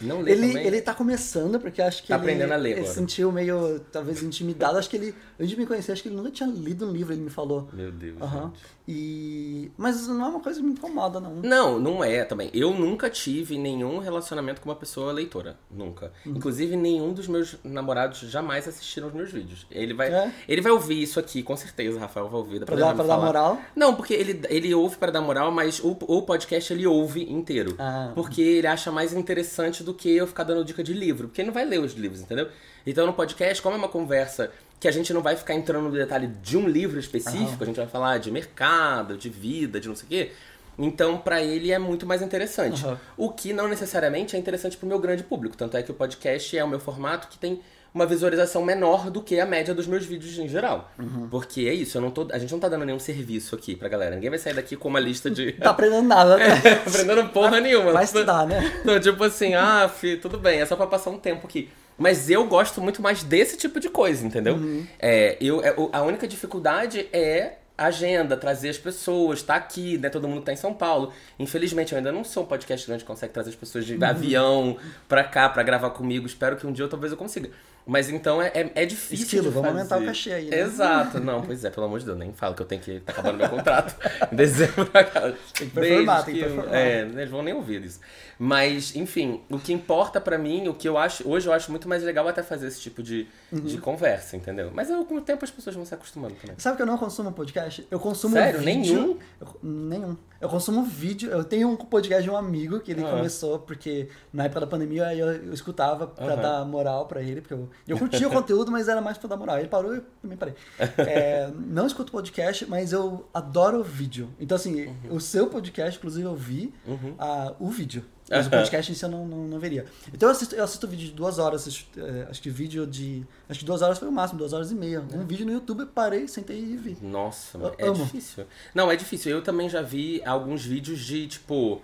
Não lê Ele, também? ele tá começando, porque acho que Tá ele, aprendendo a ler ele agora. sentiu meio, talvez, intimidado. Acho que ele, antes de me conhecer, acho que ele nunca tinha lido um livro, ele me falou. Meu Deus, Aham. gente. E... Mas não é uma coisa que me incomoda, não. Não, não é também. Eu nunca tive nenhum relacionamento com uma pessoa leitora. Nunca. Uhum. Inclusive, nenhum dos meus namorados jamais assistiram os meus vídeos. Ele vai, É? ele vai ouvir isso aqui, com certeza, Rafael vai ouvir. Pra depois dar, pra dar moral. Não, porque ele, ele ouve para dar moral, mas o, o podcast ele ouve inteiro. Ah. Porque ele acha mais interessante do que eu ficar dando dica de livro. Porque ele não vai ler os livros, entendeu? Então no podcast, como é uma conversa que a gente não vai ficar entrando no detalhe de um livro específico, a gente vai falar de mercado, de vida, de não sei o quê. Então, pra ele é muito mais interessante. Aham. O que não necessariamente é interessante pro meu grande público. Tanto é que o podcast é o meu formato que tem uma visualização menor do que a média dos meus vídeos em geral. Uhum. Porque é isso, eu não tô, a gente não tá dando nenhum serviço aqui pra galera. Ninguém vai sair daqui com uma lista de. Tá aprendendo nada, né? aprendendo porra nenhuma. Vai estudar, né? Então, tipo assim, ah, fi, tudo bem, é só pra passar um tempo aqui. Mas eu gosto muito mais desse tipo de coisa, entendeu? Uhum. É, eu, é, a única dificuldade é a agenda, trazer as pessoas, tá aqui, né? Todo mundo tá em São Paulo. Infelizmente, eu ainda não sou um podcast grande que consegue trazer as pessoas Uhum. de avião pra cá pra gravar comigo. Espero que um dia eu talvez eu consiga. Mas então é, é, é difícil. Esquilo, de vamos fazer. aumentar o cachê aí, né? Exato. Não, pois é, pelo amor de Deus, nem falo que eu tenho que. Tá acabando meu contrato em dezembro. Tem que performar, tem que performar. É, eles vão nem ouvir isso. Mas, enfim, o que importa pra mim, o que eu acho. Hoje eu acho muito mais legal até fazer esse tipo de, Uhum. de conversa, entendeu? Mas eu, com o tempo as pessoas vão se acostumando também. Sabe que eu não consumo podcast? Eu consumo Sério? vídeo. Nenhum? Eu- nenhum. Eu consumo vídeo. Eu tenho um podcast de um amigo que ele Ah. começou porque na época da pandemia eu, eu escutava pra Aham. dar moral pra ele, porque eu, eu curtia o conteúdo, mas era mais pra dar moral. Ele parou e eu também parei. É, não escuto podcast, mas eu adoro vídeo. Então, assim, Uhum. o seu podcast, inclusive, eu vi ah, o vídeo. Mas o podcast em si eu não, não, não veria. Então eu assisto, eu assisto vídeo de duas horas, assisto, é, acho que vídeo de. Acho que duas horas foi o máximo, duas horas e meia. Um vídeo no YouTube, parei, sentei e vi. Nossa, Eu é amo. difícil. Não, é difícil. Eu também já vi alguns vídeos de, tipo.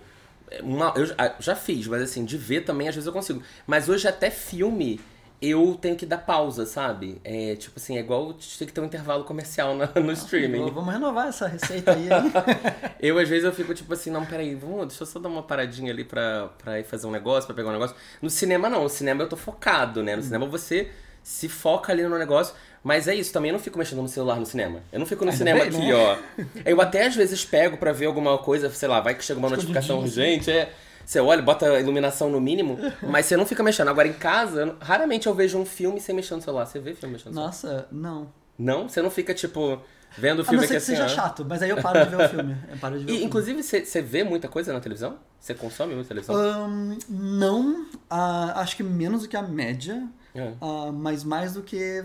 Uma, eu já- já fiz, mas assim, de ver também às vezes eu consigo. Mas hoje até filme eu tenho que dar pausa, sabe? É tipo assim, é igual tem que ter um intervalo comercial na- no streaming. Vamos renovar essa receita aí. Eu, às vezes, eu fico tipo assim, não, peraí, vamos, deixa eu só dar uma paradinha ali pra, pra ir fazer um negócio, pra pegar um negócio. No cinema, não. No cinema eu tô focado, né? No Hum. cinema você se foca ali no negócio. Mas é isso, também eu não fico mexendo no celular no cinema. Eu não fico no Ainda cinema bem, aqui, né? ó. Eu até, às vezes, pego pra ver alguma coisa, sei lá, vai que chega uma notificação Escondidinho, assim. urgente, é... Você olha, bota a iluminação no mínimo, mas você não fica mexendo. Agora, em casa, eu raramente eu vejo um filme sem mexer no celular. Você vê filme mexendo no celular? Nossa, não. Não? Você não fica, tipo, vendo o A filme não aqui assim, seja ó. chato, mas aí eu paro de ver o filme. Eu paro de ver o E, inclusive, você vê muita coisa na televisão? Você consome muita televisão? Ahn, não, ah, acho que menos do que a média, É. ah, mas mais do que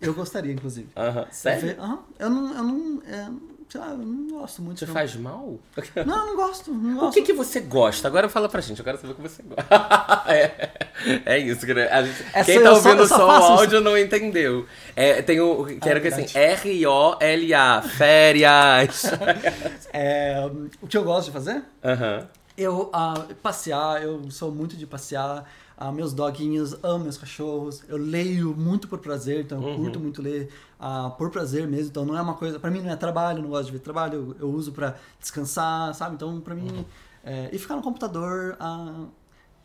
eu gostaria, inclusive. Aham. Eu Sério? ve- aham. Eu não. Eu não é, sei lá, não gosto muito. Você não. faz mal? Não, não gosto, não O gosto. que, que você gosta? Agora fala pra gente, eu quero saber o que você gosta. é, é isso, né? Gente- É quem tá ouvindo só só, o faço isso. áudio não entendeu. É, tem o que Ah, era que assim, verdade. R-O-L-A, férias. É, o que eu gosto de fazer? Aham. Eu, ah, passear, eu sou muito de passear. Ah, meus doguinhos amam meus cachorros. Eu leio muito por prazer, então eu Uhum. curto muito ler ah, por prazer mesmo. Então não é uma coisa. Pra mim não é trabalho, não gosto de ver trabalho. Eu, eu uso pra descansar, sabe? Então pra mim. Uhum. é, e ficar no computador. ah,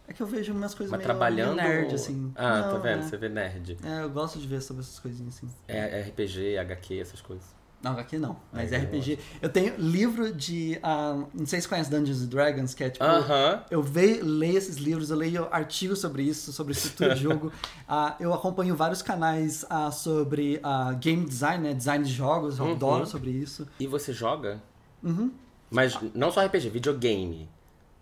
é que eu vejo umas coisas Mas meio, trabalhando. meio nerd, assim. Ah, tá Não, vendo? é. Você vê nerd. É, eu gosto de ver sobre essas coisinhas assim. É RPG, HQ, essas coisas. Não, aqui não. Mas Aí eu RPG. Eu tenho livro de. ah, não sei se você conhece Dungeons and Dragons, que é tipo. Aham. Eu veio, leio esses livros, eu leio artigos sobre isso, sobre estrutura de jogo. Ah, eu acompanho vários canais ah, sobre game design, né? Design de jogos, eu Uhum. adoro sobre isso. E você joga? Uhum. Mas não só RPG, videogame.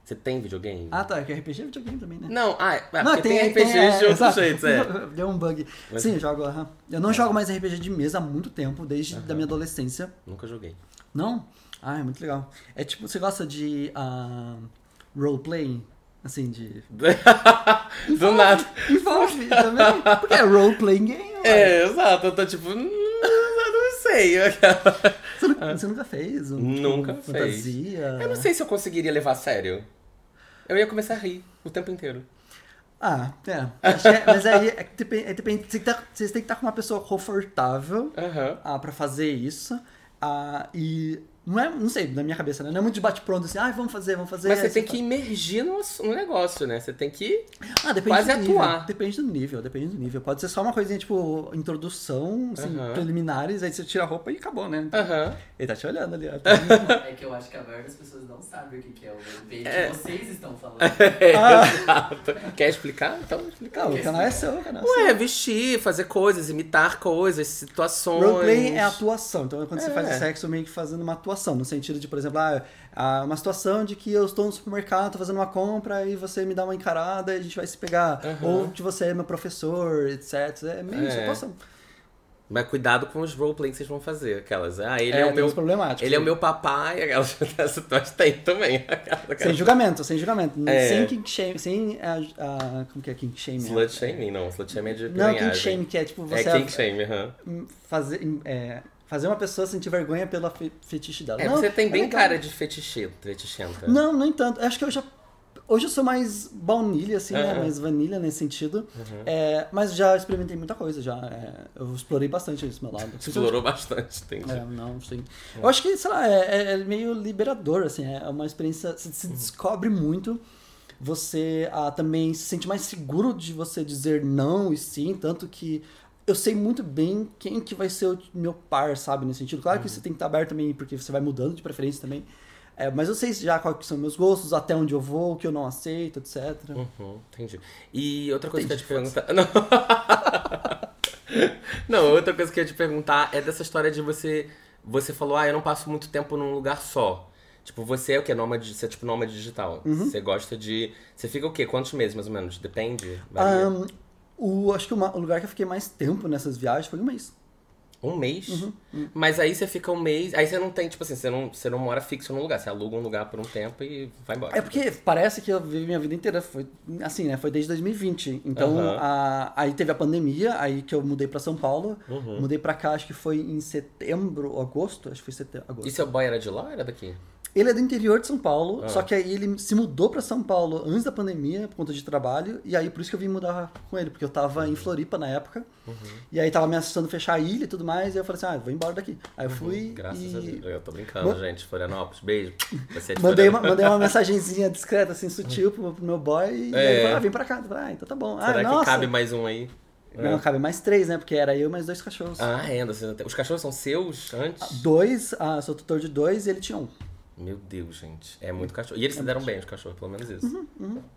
Você tem videogame? Ah, tá, que RPG é videogame também, né? Não, ah, é, Não, porque tem, tem- RPGs tem, é, de outros exato. jeitos, é. Deu um bug. Mas- Sim, eu jogo. aham. Eu não jogo mais RPG de mesa há muito tempo, desde da minha adolescência. Nunca joguei. Não? Ah, é muito legal. É tipo, você gosta de ah, roleplay? Assim, de. Do nada. Envolve também? Porque é role-playing game. É, exato. Eu tô tipo, hum, eu não sei. Você, nu- você nunca fez? Um, Nunca fez. fantasia? Eu não sei se eu conseguiria levar a sério. Eu ia começar a rir o tempo inteiro. Ah, é. É- mas aí é depende, é, depende- você, tem que tá- têm que estar com uma pessoa confortável Aham. ah, pra fazer isso. Ah, e não é, não sei, na minha cabeça, né? Não é muito de bate-pronto assim, ah, vamos fazer, vamos fazer. Mas você tem faz. que imergir no, no negócio, né? Você tem que. Ah, depende quase do nível. atuar. Depende do nível, depende do nível. Pode ser só uma coisinha tipo introdução, assim, Aham. preliminares, aí você tira a roupa e acabou, né? Aham. Ele tá te olhando ali, ó. É que eu acho que a maioria das pessoas não sabe o que, que é o roleplay É. que vocês estão falando. É, Ah. Exato. Quer explicar? Então explica. Não, o canal é seu, o canal é seu. Ué, vestir, fazer coisas, imitar coisas, situações. Roleplay é atuação. Então, quando você É. faz sexo, meio que fazendo uma atuação. No sentido de, por exemplo, ah, uma situação de que eu estou no supermercado, tô fazendo uma compra e você me dá uma encarada e a gente vai se pegar. Aham. Ou de você é meu professor, etc. É meio É. situação. Mas cuidado com os roleplays que vocês vão fazer. Aquelas. Ah, ele é, É, o meu. Ele é o meu papai. Aquelas situações tem também. Sem julgamento, sem julgamento. É. Sem kink shame. Sem a, a- Como que é kink shame? Slut shaming, não. Slut shaming é de Não, kink shame, que é tipo É você kink shame, aham. fazer, é, fazer uma pessoa sentir vergonha pela fe- fetiche dela. É, Não, você tem é bem legal. cara de fetiche, fetichenta. Não, não tanto. Acho que eu já. Hoje eu sou mais baunilha, assim, né? Aham. Mais vanilha nesse sentido. Uhum. É, mas já experimentei muita coisa, já. É, eu explorei bastante esse meu lado. Explorou bastante, entendi. É, não, sim. Eu acho que, sei lá, é, é meio liberador, assim. É uma experiência. Você se descobre muito. Você ah, também se sente mais seguro de você dizer não e sim, tanto que eu sei muito bem quem que vai ser o meu par, sabe, nesse sentido. Claro que você tem que estar aberto também, porque você vai mudando de preferência também. É, mas eu sei já quais são meus gostos, até onde eu vou, o que eu não aceito, etc. Uhum, entendi. E outra coisa que eu ia te perguntar. Não. não, outra coisa que eu ia te perguntar é dessa história de você. Você falou, ah, eu não passo muito tempo num lugar só. Tipo, você é o que? Nômade, você é tipo nômade digital. Uhum. Você gosta de. Você fica o quê? Quantos meses, mais ou menos? Depende? Varia. O, acho que o, o lugar que eu fiquei mais tempo nessas viagens foi um mês. Um mês? Uhum, Mas aí você fica um mês. Aí você não tem, tipo assim, você não, você não mora fixo num lugar. Você aluga um lugar por um tempo e vai embora. É porque parece que eu vivi minha vida inteira, foi assim, né? Foi desde 2020. Então, Aham. a- aí teve a pandemia, aí que eu mudei pra São Paulo. Uhum. Mudei pra cá, acho que foi em setembro, agosto. Acho que foi setembro, agosto. E seu boy era de lá ou era daqui? Ele é do interior de São Paulo, Ah. só que aí ele se mudou pra São Paulo antes da pandemia, por conta de trabalho, e aí por isso que eu vim mudar com ele, porque eu tava em Floripa na época, Uhum. e aí tava me assustando fechar a ilha e tudo mais, e eu falei assim, ah, vou embora daqui. Aí eu fui Uhum. Graças e a Deus. Eu tô brincando, gente. Florianópolis, beijo. Você é de mandei uma, mandei uma mensagenzinha discreta, assim, sutil pro, pro meu boy, e É. aí ele falou, ah, vem pra cá. Eu falei, ah, então tá bom. Será ah, que nossa. cabe mais um aí? Não, cabe mais três, né, porque era eu e mais dois cachorros. Ah, é, não tem- Os cachorros são seus antes? Dois, ah, sou tutor de dois e ele tinha um. Meu Deus, gente. É muito cachorro. E eles se deram bem, os cachorros, pelo menos isso.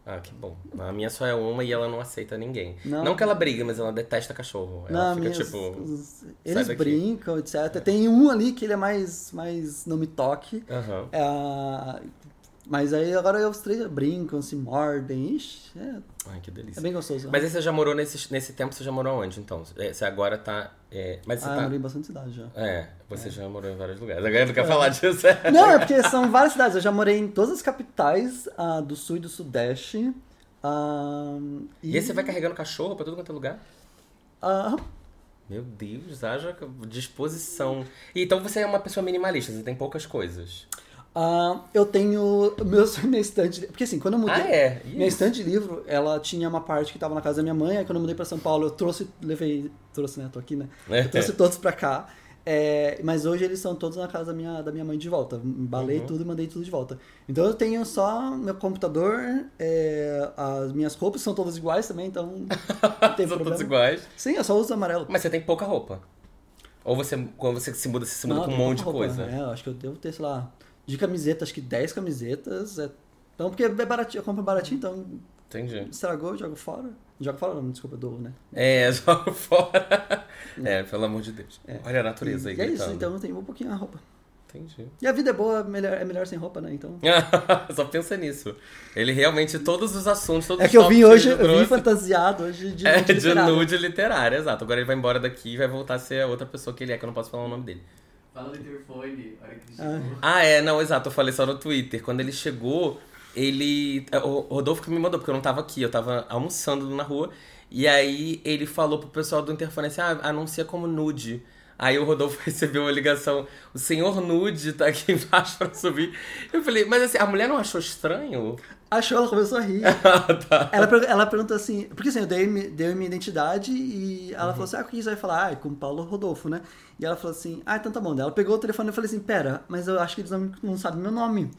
Ah, que bom. A minha só é uma e ela não aceita ninguém. Não, Não. que ela briga, mas ela detesta cachorro. Ela Não, fica tipo. eles brincam, etc. Tem um ali que ele é mais, mais não me toque. Aham. É, mas aí agora os três brincam, se mordem. Ixi, é Ai, que É delícia. bem gostoso. Mas aí você já morou nesse, nesse tempo, você já morou onde, então? É, Você agora tá... é, mas você ah, eu tá... morei em bastante cidade já. É, você já morou em vários lugares. Agora não quer falar disso. é. Não, é porque são várias cidades. Eu já morei em todas as capitais ah, do sul e do sudeste. ah, E aí você vai carregando cachorro pra tudo quanto é lugar? ah, Meu Deus, haja disposição. E então você é uma pessoa minimalista, você tem poucas coisas. Ah, eu tenho meus, minha estante. Porque assim, quando eu mudei. Ah, é? Minha estante de livro, ela tinha uma parte que tava na casa da minha mãe, aí quando eu mudei pra São Paulo, eu trouxe, levei, trouxe, né, tô aqui, né? É. Eu trouxe todos pra cá. É, mas hoje eles são todos na casa da minha, da minha mãe de volta. Embalei Uhum. tudo e mandei tudo de volta. Então eu tenho só meu computador, é, as minhas roupas são todas iguais também, então não tem São todos iguais. Sim, eu só uso amarelo. Mas você tem pouca roupa. Ou você, quando você se muda, você se muda Não, com um monte de roupa. coisa. É, eu acho que eu devo ter, sei lá, de camiseta, acho que 10 camisetas. É... Então, porque é baratinho, eu compro baratinho, então Entendi. estragou, jogo fora. Jogo fora não, desculpa, eu dou, né? É, joga fora. É, pelo amor de Deus. Olha a natureza aí e é isso, então eu tenho um pouquinho a roupa. Entendi. E a vida é boa, melhor, é melhor sem roupa, né? Então. Só pensa nisso. Ele realmente, todos os assuntos, todos É os que eu vim hoje, eu vim fantasiado hoje de, É, nude de literário. nude literário, exato. Agora ele vai embora daqui e vai voltar a ser a outra pessoa que ele é, que eu não posso falar o nome dele. Fala interfone, que ele Ah. chegou. Ah, é, não, exato, eu falei só no Twitter. Quando ele chegou, ele. O Rodolfo que me mandou, porque eu não tava aqui, eu tava almoçando na rua. E aí ele falou pro pessoal do interfone assim: ah, anuncia como nude. Aí o Rodolfo recebeu uma ligação, o senhor nude tá aqui embaixo pra subir. Eu falei, mas assim, a mulher não achou estranho? Achou, ela começou a rir. tá. Ela, ela perguntou assim, porque assim, eu dei, dei minha identidade e ela falou assim, ah, o que você vai falar? Ah, é com Paulo Rodolfo, né? E ela falou assim, ah, então tá bom. Daí ela pegou o telefone e eu falei assim, pera, mas eu acho que eles não, não sabem meu nome.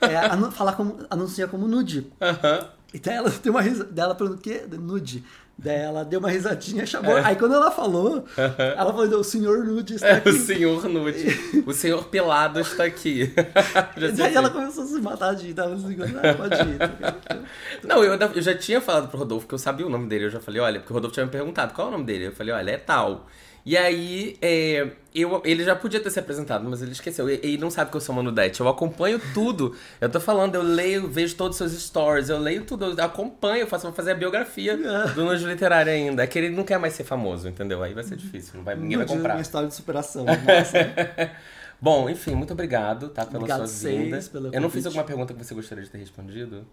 É, anu- falar como, anuncia como nude. Aham. E daí ela deu uma risada, daí ela perguntou o quê? Nude. Daí ela deu uma risadinha, chamou. Aí quando ela falou, ela falou, o senhor nude está É, aqui. o senhor nude. O senhor pelado está aqui. E sei daí ela assim. começou a se matar de tava assim, ah, pode ir. Não, eu, eu já tinha falado pro Rodolfo que eu sabia o nome dele. Eu já falei, olha, porque o Rodolfo tinha me perguntado qual é o nome dele. Eu falei, olha, é tal. E aí, é, eu, ele já podia ter se apresentado, mas ele esqueceu. E- Ele não sabe que eu sou uma Nudete. Eu acompanho tudo. Eu tô falando, eu leio, vejo todos os seus stories, eu leio tudo, eu acompanho, eu faço, vou fazer a biografia do Nude Literário ainda. É que ele não quer mais ser famoso, entendeu? Aí vai ser difícil, não vai, ninguém vai comprar. Uma história de superação. Nossa. Bom, enfim, muito obrigado, tá, pela Obrigado sua vocês vinda. pelo eu não fiz alguma pergunta que você gostaria de ter respondido?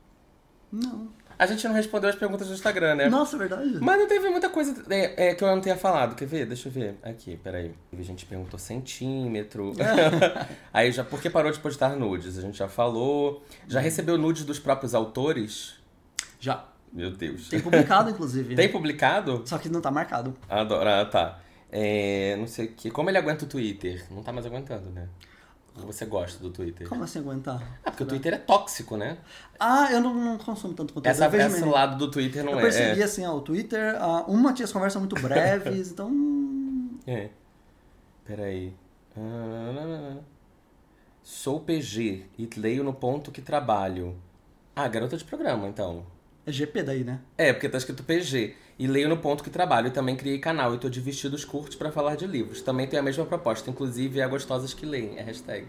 Não. A gente não respondeu as perguntas do Instagram, né? Nossa, é verdade? Mas não teve muita coisa é, é, que eu não tenha falado. Quer ver? Deixa eu ver. Aqui, peraí. A gente perguntou centímetro. Aí já, por que parou de postar nudes? A gente já falou. Já recebeu nudes dos próprios autores? Já. Meu Deus. Tem publicado, inclusive. Tem publicado? Só que não tá marcado. Adoro. Ah, tá. É, não sei o que. Como ele aguenta o Twitter? Não tá mais aguentando, né? Você gosta do Twitter? Como assim aguentar? Ah, porque o Twitter é tóxico, né? Ah, eu não, não consumo tanto conteúdo. Essa, eu esse mesmo. lado do Twitter não Eu é. percebi é. assim, ó, o Twitter, ah, uma tinha as conversas muito breves, então. É. Peraí. Sou PG e leio no ponto que trabalho. Ah, garota de programa, então. É GP daí, né? É, porque tá escrito PG. E leio no ponto que trabalho. E também criei canal e tô de vestidos curtos pra falar de livros. Também tenho a mesma proposta, inclusive é gostosas que leem. É hashtag.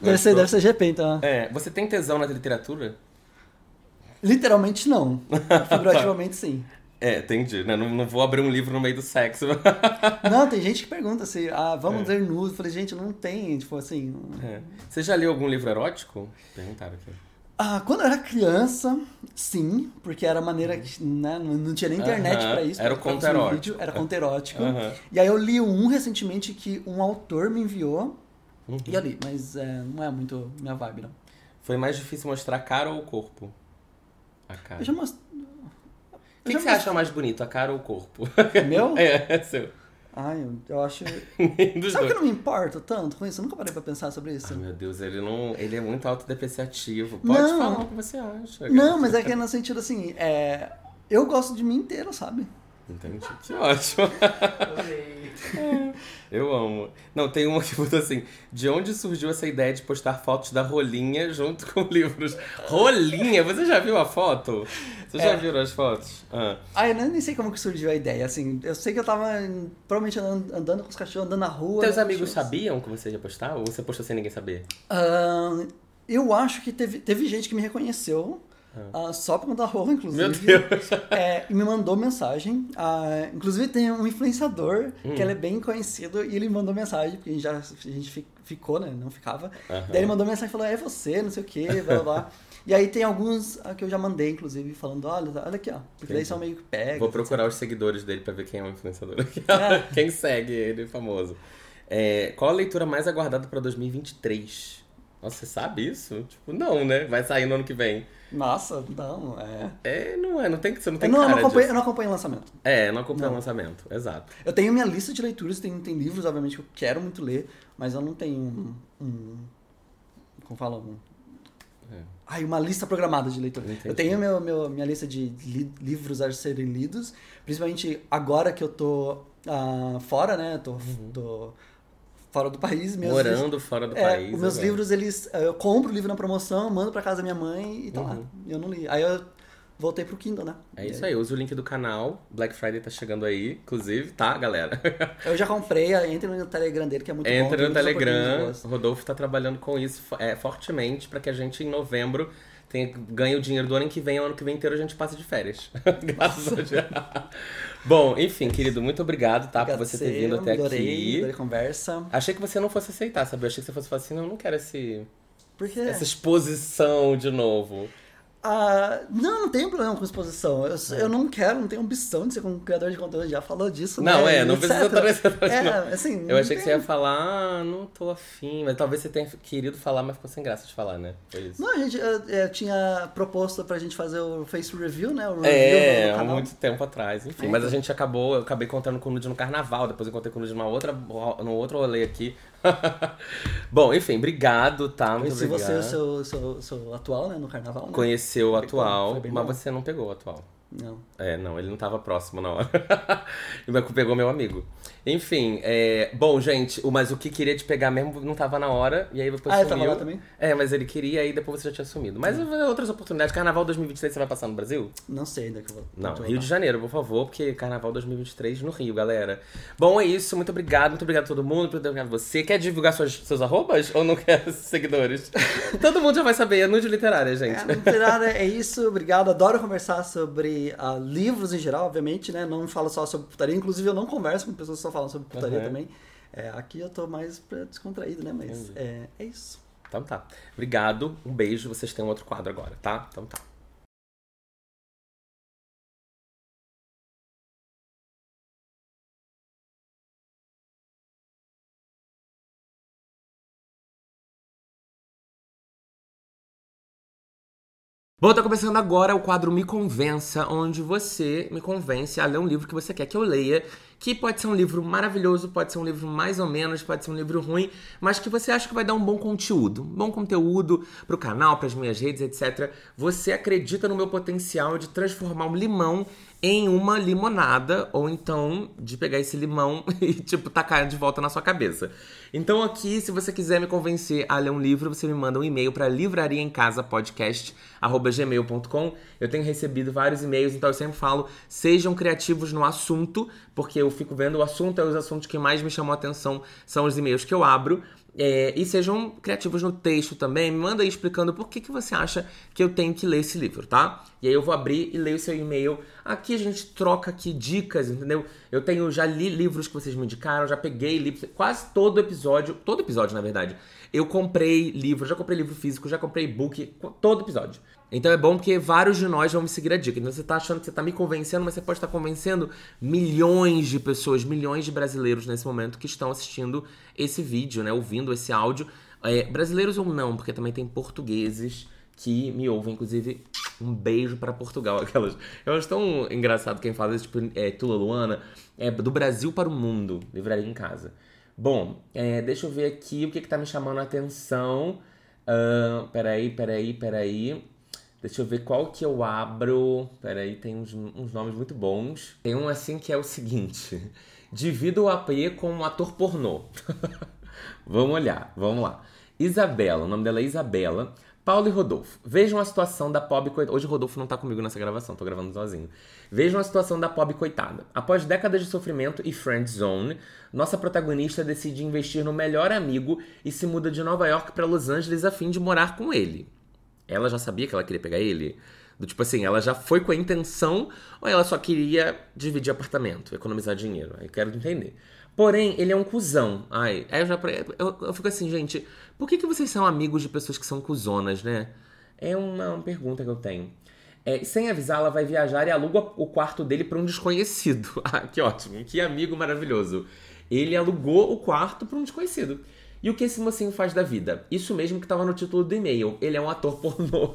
Deve ser, deve ser GP, então. É, você tem tesão na literatura? Literalmente não. Figurativamente sim. É, entendi, né? Não, não vou abrir um livro no meio do sexo. Não, tem gente que pergunta assim, ah, É. vamos ler nude. Eu falei, gente, não tem, tipo assim. não- É. Você já leu algum livro erótico? Perguntaram aqui. Ah, quando eu era criança, sim, porque era a maneira que, né, não, tinha nem internet Aham, pra isso. era o conto erótico. vídeo, era conto erótico. E aí eu li um recentemente que um autor me enviou Uhum. e eu li, mas é, não é muito minha vibe, não. Foi mais difícil mostrar a cara ou o corpo? A cara. Eu já mostrei. O que, que você acha mais bonito, a cara ou o corpo? Meu? é, é seu. Ai, eu, acho. Sabe que dois. eu não me importo tanto com isso? Eu nunca parei pra pensar sobre isso. Ai, meu Deus, ele não. Ele é muito autodepreciativo. Pode Não. falar o que você acha. Não, mas é que é no sentido assim, é. Eu gosto de mim inteiro, sabe? Entendi. Que ótimo. Eu amo. Não, tem uma que botou assim: de onde surgiu essa ideia de postar fotos da rolinha junto com livros? Rolinha? Você já viu a foto? Você já É. viram as fotos? Ah. Ah, eu nem sei como que surgiu a ideia, assim. Eu sei que eu tava provavelmente andando, andando com os cachorros, andando na rua. Teus né, amigos cachorros. sabiam que você ia postar? Ou você postou sem ninguém saber? Ahn, eu acho que teve, teve gente que me reconheceu. Ah, só pra contar horror, inclusive. Meu Deus. É, e me mandou mensagem. ah, inclusive tem um influenciador Hum. que ele é bem conhecido e ele mandou mensagem, porque a gente já a gente fi- ficou, né? Não ficava. Daí ele mandou mensagem e falou: é você, não sei o que, blá blá blá. E aí tem alguns ah, que eu já mandei, inclusive, falando: olha, olha aqui, ó. Porque daí Entendi. são meio que pega. Vou procurar os seguidores dele pra ver quem é o influenciador. É. quem segue ele, famoso. É, qual a leitura mais aguardada pra 2023? Nossa, você sabe isso? Tipo, não, né? Vai sair no ano que vem. Nossa, não, é. É, não é, não tem que você não Eu tem não, eu não, acompanho, eu não acompanho o lançamento. É, não acompanha o lançamento, exato. Eu tenho minha lista de leituras, tem, tem livros, obviamente, que eu quero muito ler, mas eu não tenho um. um como fala? Um, É. ai, uma lista programada de leitura. Entendi. Eu tenho meu, meu, minha lista de li- livros a serem lidos, principalmente agora que eu tô ah, fora, né? Tô, tô fora do país. Meus livros- Uhum. Morando fora do é, país. os meus agora. livros, eles. eh, Eu compro o livro na promoção, mando pra casa da minha mãe e tá lá. Uhum. Eu não li. Aí eu voltei pro Kindle, né? É isso aí, usa o link do canal. Black Friday tá chegando aí, inclusive, tá, galera? Eu já comprei, entre no Telegram dele, que é muito bom. Entra no Telegram. Rodolfo tá trabalhando com isso é, fortemente pra que a gente, em novembro, tenha, ganhe o dinheiro do ano que vem. O ano que vem inteiro a gente passa de férias. Graças a Deus. Bom, enfim, querido, muito obrigado, tá? Obrigado por você ter vindo até adorei, aqui. Adorei a conversa. Achei que você não fosse aceitar, sabe? Eu achei que você fosse falar assim, não, eu não quero esse, Porque. essa exposição de novo. Ah, não, não tenho problema com exposição. Eu, É. eu não quero, não tenho ambição de ser um criador de conteúdo, já falou disso. Não, né, é, não etc. precisa estar nessa É, não. assim. Eu achei que você tem- ia falar, ah, não tô afim. Mas talvez você tenha querido falar, mas ficou sem graça de falar, né? Foi isso. Não, a gente eu, eu tinha proposto pra gente fazer o Face Review, né? O review É, há muito tempo atrás. Enfim, É, mas a gente acabou, eu acabei contando com o Nude no carnaval, depois eu contei com o Nude numa outra, no outro rolê aqui. Bom, enfim, obrigado, tá? Muito Se obrigado. você é o seu, seu, seu atual, né? No carnaval. Né? Conheceu o atual, mas bom. você não pegou o atual. Não. É, não, ele não tava próximo na hora. Mas pegou meu amigo. Enfim, é... bom, gente, mas o que queria te pegar mesmo não tava na hora, e aí depois Ah, ele sumiu. tava lá também? É, mas ele queria, aí depois você já tinha sumido. Mas outras oportunidades. Carnaval 2023 você vai passar no Brasil? Não sei ainda que eu vou. Não, Rio de Janeiro, por favor, porque Carnaval 2023 no Rio, galera. Bom, é isso. Muito obrigado, muito obrigado a todo mundo, muito obrigado a você. Quer divulgar suas, seus arrobas ou não quer seguidores? todo mundo já vai saber, é nude literária, gente. É, tem nada, é isso, obrigado. Adoro conversar sobre ah, livros em geral, obviamente, né? Não falo só sobre putaria, inclusive eu não converso com pessoas que só falam sobre putaria Uhum. também. É, aqui eu tô mais descontraído, né? Mas é, é isso. Então tá. Obrigado, um beijo. Vocês têm um outro quadro agora, tá? Então tá. Bom, tá começando agora o quadro Me Convença, onde você me convence a ler um livro que você quer que eu leia, que pode ser um livro maravilhoso, pode ser um livro mais ou menos, pode ser um livro ruim, mas que você acha que vai dar um bom conteúdo, um bom conteúdo pro canal, pras minhas redes, etc. Você acredita no meu potencial de transformar um limão em uma limonada, ou então de pegar esse limão e, tipo, tacar de volta na sua cabeça. Então aqui, se você quiser me convencer a ler um livro, você me manda um e-mail para livrariaemcasapodcast.gmail.com Eu tenho recebido vários e-mails, então eu sempre falo, sejam criativos no assunto, porque eu fico vendo o assunto, é os assuntos que mais me chamam a atenção são os e-mails que eu abro. É, e sejam criativos no texto também. Me manda aí explicando por que, que você acha que eu tenho que ler esse livro, tá? E aí eu vou abrir e ler o seu e-mail. Aqui a gente troca aqui dicas, entendeu? Eu tenho, já li livros que vocês me indicaram, já peguei livros, quase todo episódio, todo episódio na verdade, eu comprei livro, já comprei livro físico, já comprei e-book, todo episódio. Então é bom porque vários de nós vão me seguir a dica. Então você tá achando que você tá me convencendo, mas você pode estar convencendo milhões de pessoas, milhões de brasileiros nesse momento que estão assistindo esse vídeo, né? Ouvindo esse áudio. É, brasileiros ou não, porque também tem portugueses que me ouvem, inclusive, um beijo para Portugal. Aquelas. Eu acho tão engraçado quem fala isso, tipo, é, Tula Luana, é do Brasil para o mundo, livraria em casa. Bom, é, deixa eu ver aqui o que, que tá me chamando a atenção. Ah, peraí, peraí, peraí. Deixa eu ver qual que eu abro. Peraí, tem uns, uns nomes muito bons. Tem um assim que é o seguinte: Divida o AP com um ator pornô. vamos olhar, vamos lá. Isabela, o nome dela é Isabela. Paulo e Rodolfo. Vejam a situação da pobre coitada. Hoje o Rodolfo não tá comigo nessa gravação, tô gravando sozinho. Vejam a situação da pobre coitada. Após décadas de sofrimento e friend zone, nossa protagonista decide investir no melhor amigo e se muda de Nova York para Los Angeles a fim de morar com ele. Ela já sabia que ela queria pegar ele? Do tipo assim, ela já foi com a intenção ou ela só queria dividir apartamento, economizar dinheiro? Eu quero entender. Porém, ele é um cuzão. Ai, aí eu já. Eu, eu fico assim, gente, por que, que vocês são amigos de pessoas que são cuzonas, né? É uma, uma pergunta que eu tenho. É, sem avisar, ela vai viajar e aluga o quarto dele para um desconhecido. Ah, que ótimo, que amigo maravilhoso. Ele alugou o quarto para um desconhecido. E o que esse mocinho faz da vida? Isso mesmo que estava no título do e-mail. Ele é um ator pornô.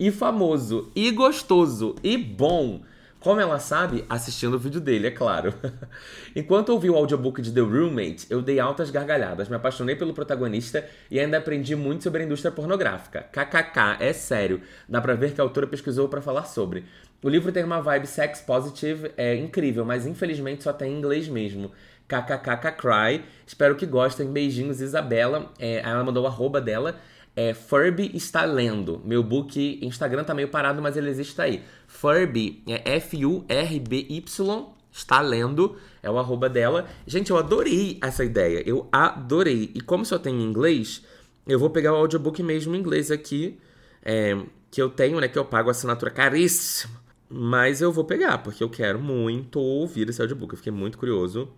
E famoso, e gostoso, e bom. Como ela sabe? Assistindo o vídeo dele, é claro. Enquanto ouvi o audiobook de The Roommate, eu dei altas gargalhadas, me apaixonei pelo protagonista e ainda aprendi muito sobre a indústria pornográfica. KKK, é sério. Dá pra ver que a autora pesquisou para falar sobre. O livro tem uma vibe sex positive, é incrível, mas infelizmente só tem em inglês mesmo. KKKK Espero que gostem. Beijinhos, Isabela. É, ela mandou o arroba dela. É, Furby está lendo. Meu book Instagram tá meio parado, mas ele existe aí. Furby é F-U-R-B-Y. Está lendo. É o arroba dela. Gente, eu adorei essa ideia. Eu adorei. E como só tem em inglês, eu vou pegar o audiobook mesmo em inglês aqui. É, que eu tenho, né? Que eu pago assinatura caríssima. Mas eu vou pegar, porque eu quero muito ouvir esse audiobook. Eu fiquei muito curioso.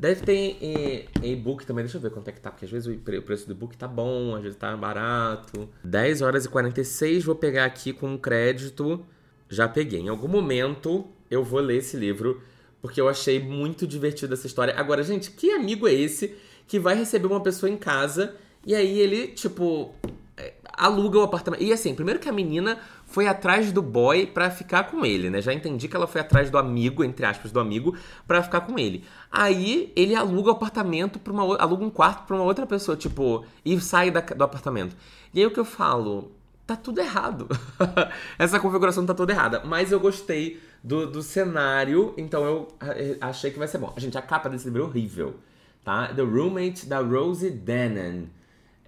Deve ter e-book também, deixa eu ver quanto é que tá, porque às vezes o preço do e-book tá bom, às vezes tá barato. 10 horas e 46, vou pegar aqui com crédito. Já peguei. Em algum momento eu vou ler esse livro, porque eu achei muito divertido essa história. Agora, gente, que amigo é esse que vai receber uma pessoa em casa e aí ele, tipo, é, aluga o apartamento. E assim, primeiro que a menina foi atrás do boy para ficar com ele, né? Já entendi que ela foi atrás do amigo, entre aspas, do amigo, para ficar com ele. Aí ele aluga o apartamento para uma aluga um quarto para uma outra pessoa, tipo, e sai da, do apartamento. E aí o que eu falo? Tá tudo errado. Essa configuração tá toda errada. Mas eu gostei do, do cenário, então eu eh, achei que vai ser bom. Gente, a capa desse livro é horrível, tá? The Roommate da Rosie Dennen.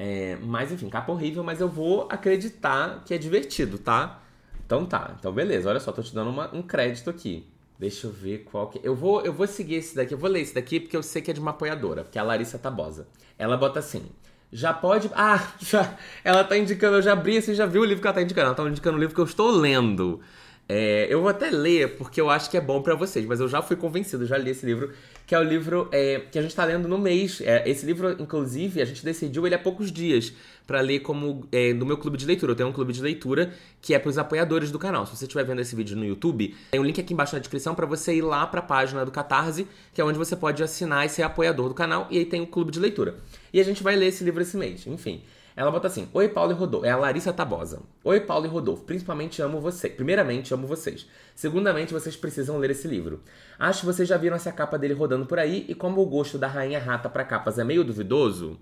É, mas enfim, capa horrível, mas eu vou acreditar que é divertido, tá? Então tá, então beleza, olha só, tô te dando uma, um crédito aqui. Deixa eu ver qual que. Eu vou, eu vou seguir esse daqui, eu vou ler esse daqui porque eu sei que é de uma apoiadora, que é a Larissa Tabosa. Ela bota assim. Já pode. Ah, já. Ela tá indicando, eu já abri, você já viu o livro que ela tá indicando. Ela tá indicando o livro que eu estou lendo. É, eu vou até ler porque eu acho que é bom para vocês, mas eu já fui convencido, já li esse livro que é o livro é, que a gente está lendo no mês. É, esse livro, inclusive, a gente decidiu ele há poucos dias para ler como é, no meu clube de leitura. Eu tenho um clube de leitura que é para os apoiadores do canal. Se você estiver vendo esse vídeo no YouTube, tem um link aqui embaixo na descrição para você ir lá para a página do Catarse, que é onde você pode assinar e ser apoiador do canal. E aí tem o um clube de leitura. E a gente vai ler esse livro esse mês. Enfim. Ela bota assim: Oi, Paulo e Rodolfo. É a Larissa Tabosa. Oi, Paulo e Rodolfo. Principalmente amo vocês. Primeiramente, amo vocês. Segundamente, vocês precisam ler esse livro. Acho que vocês já viram essa capa dele rodando por aí, e como o gosto da Rainha Rata para capas é meio duvidoso.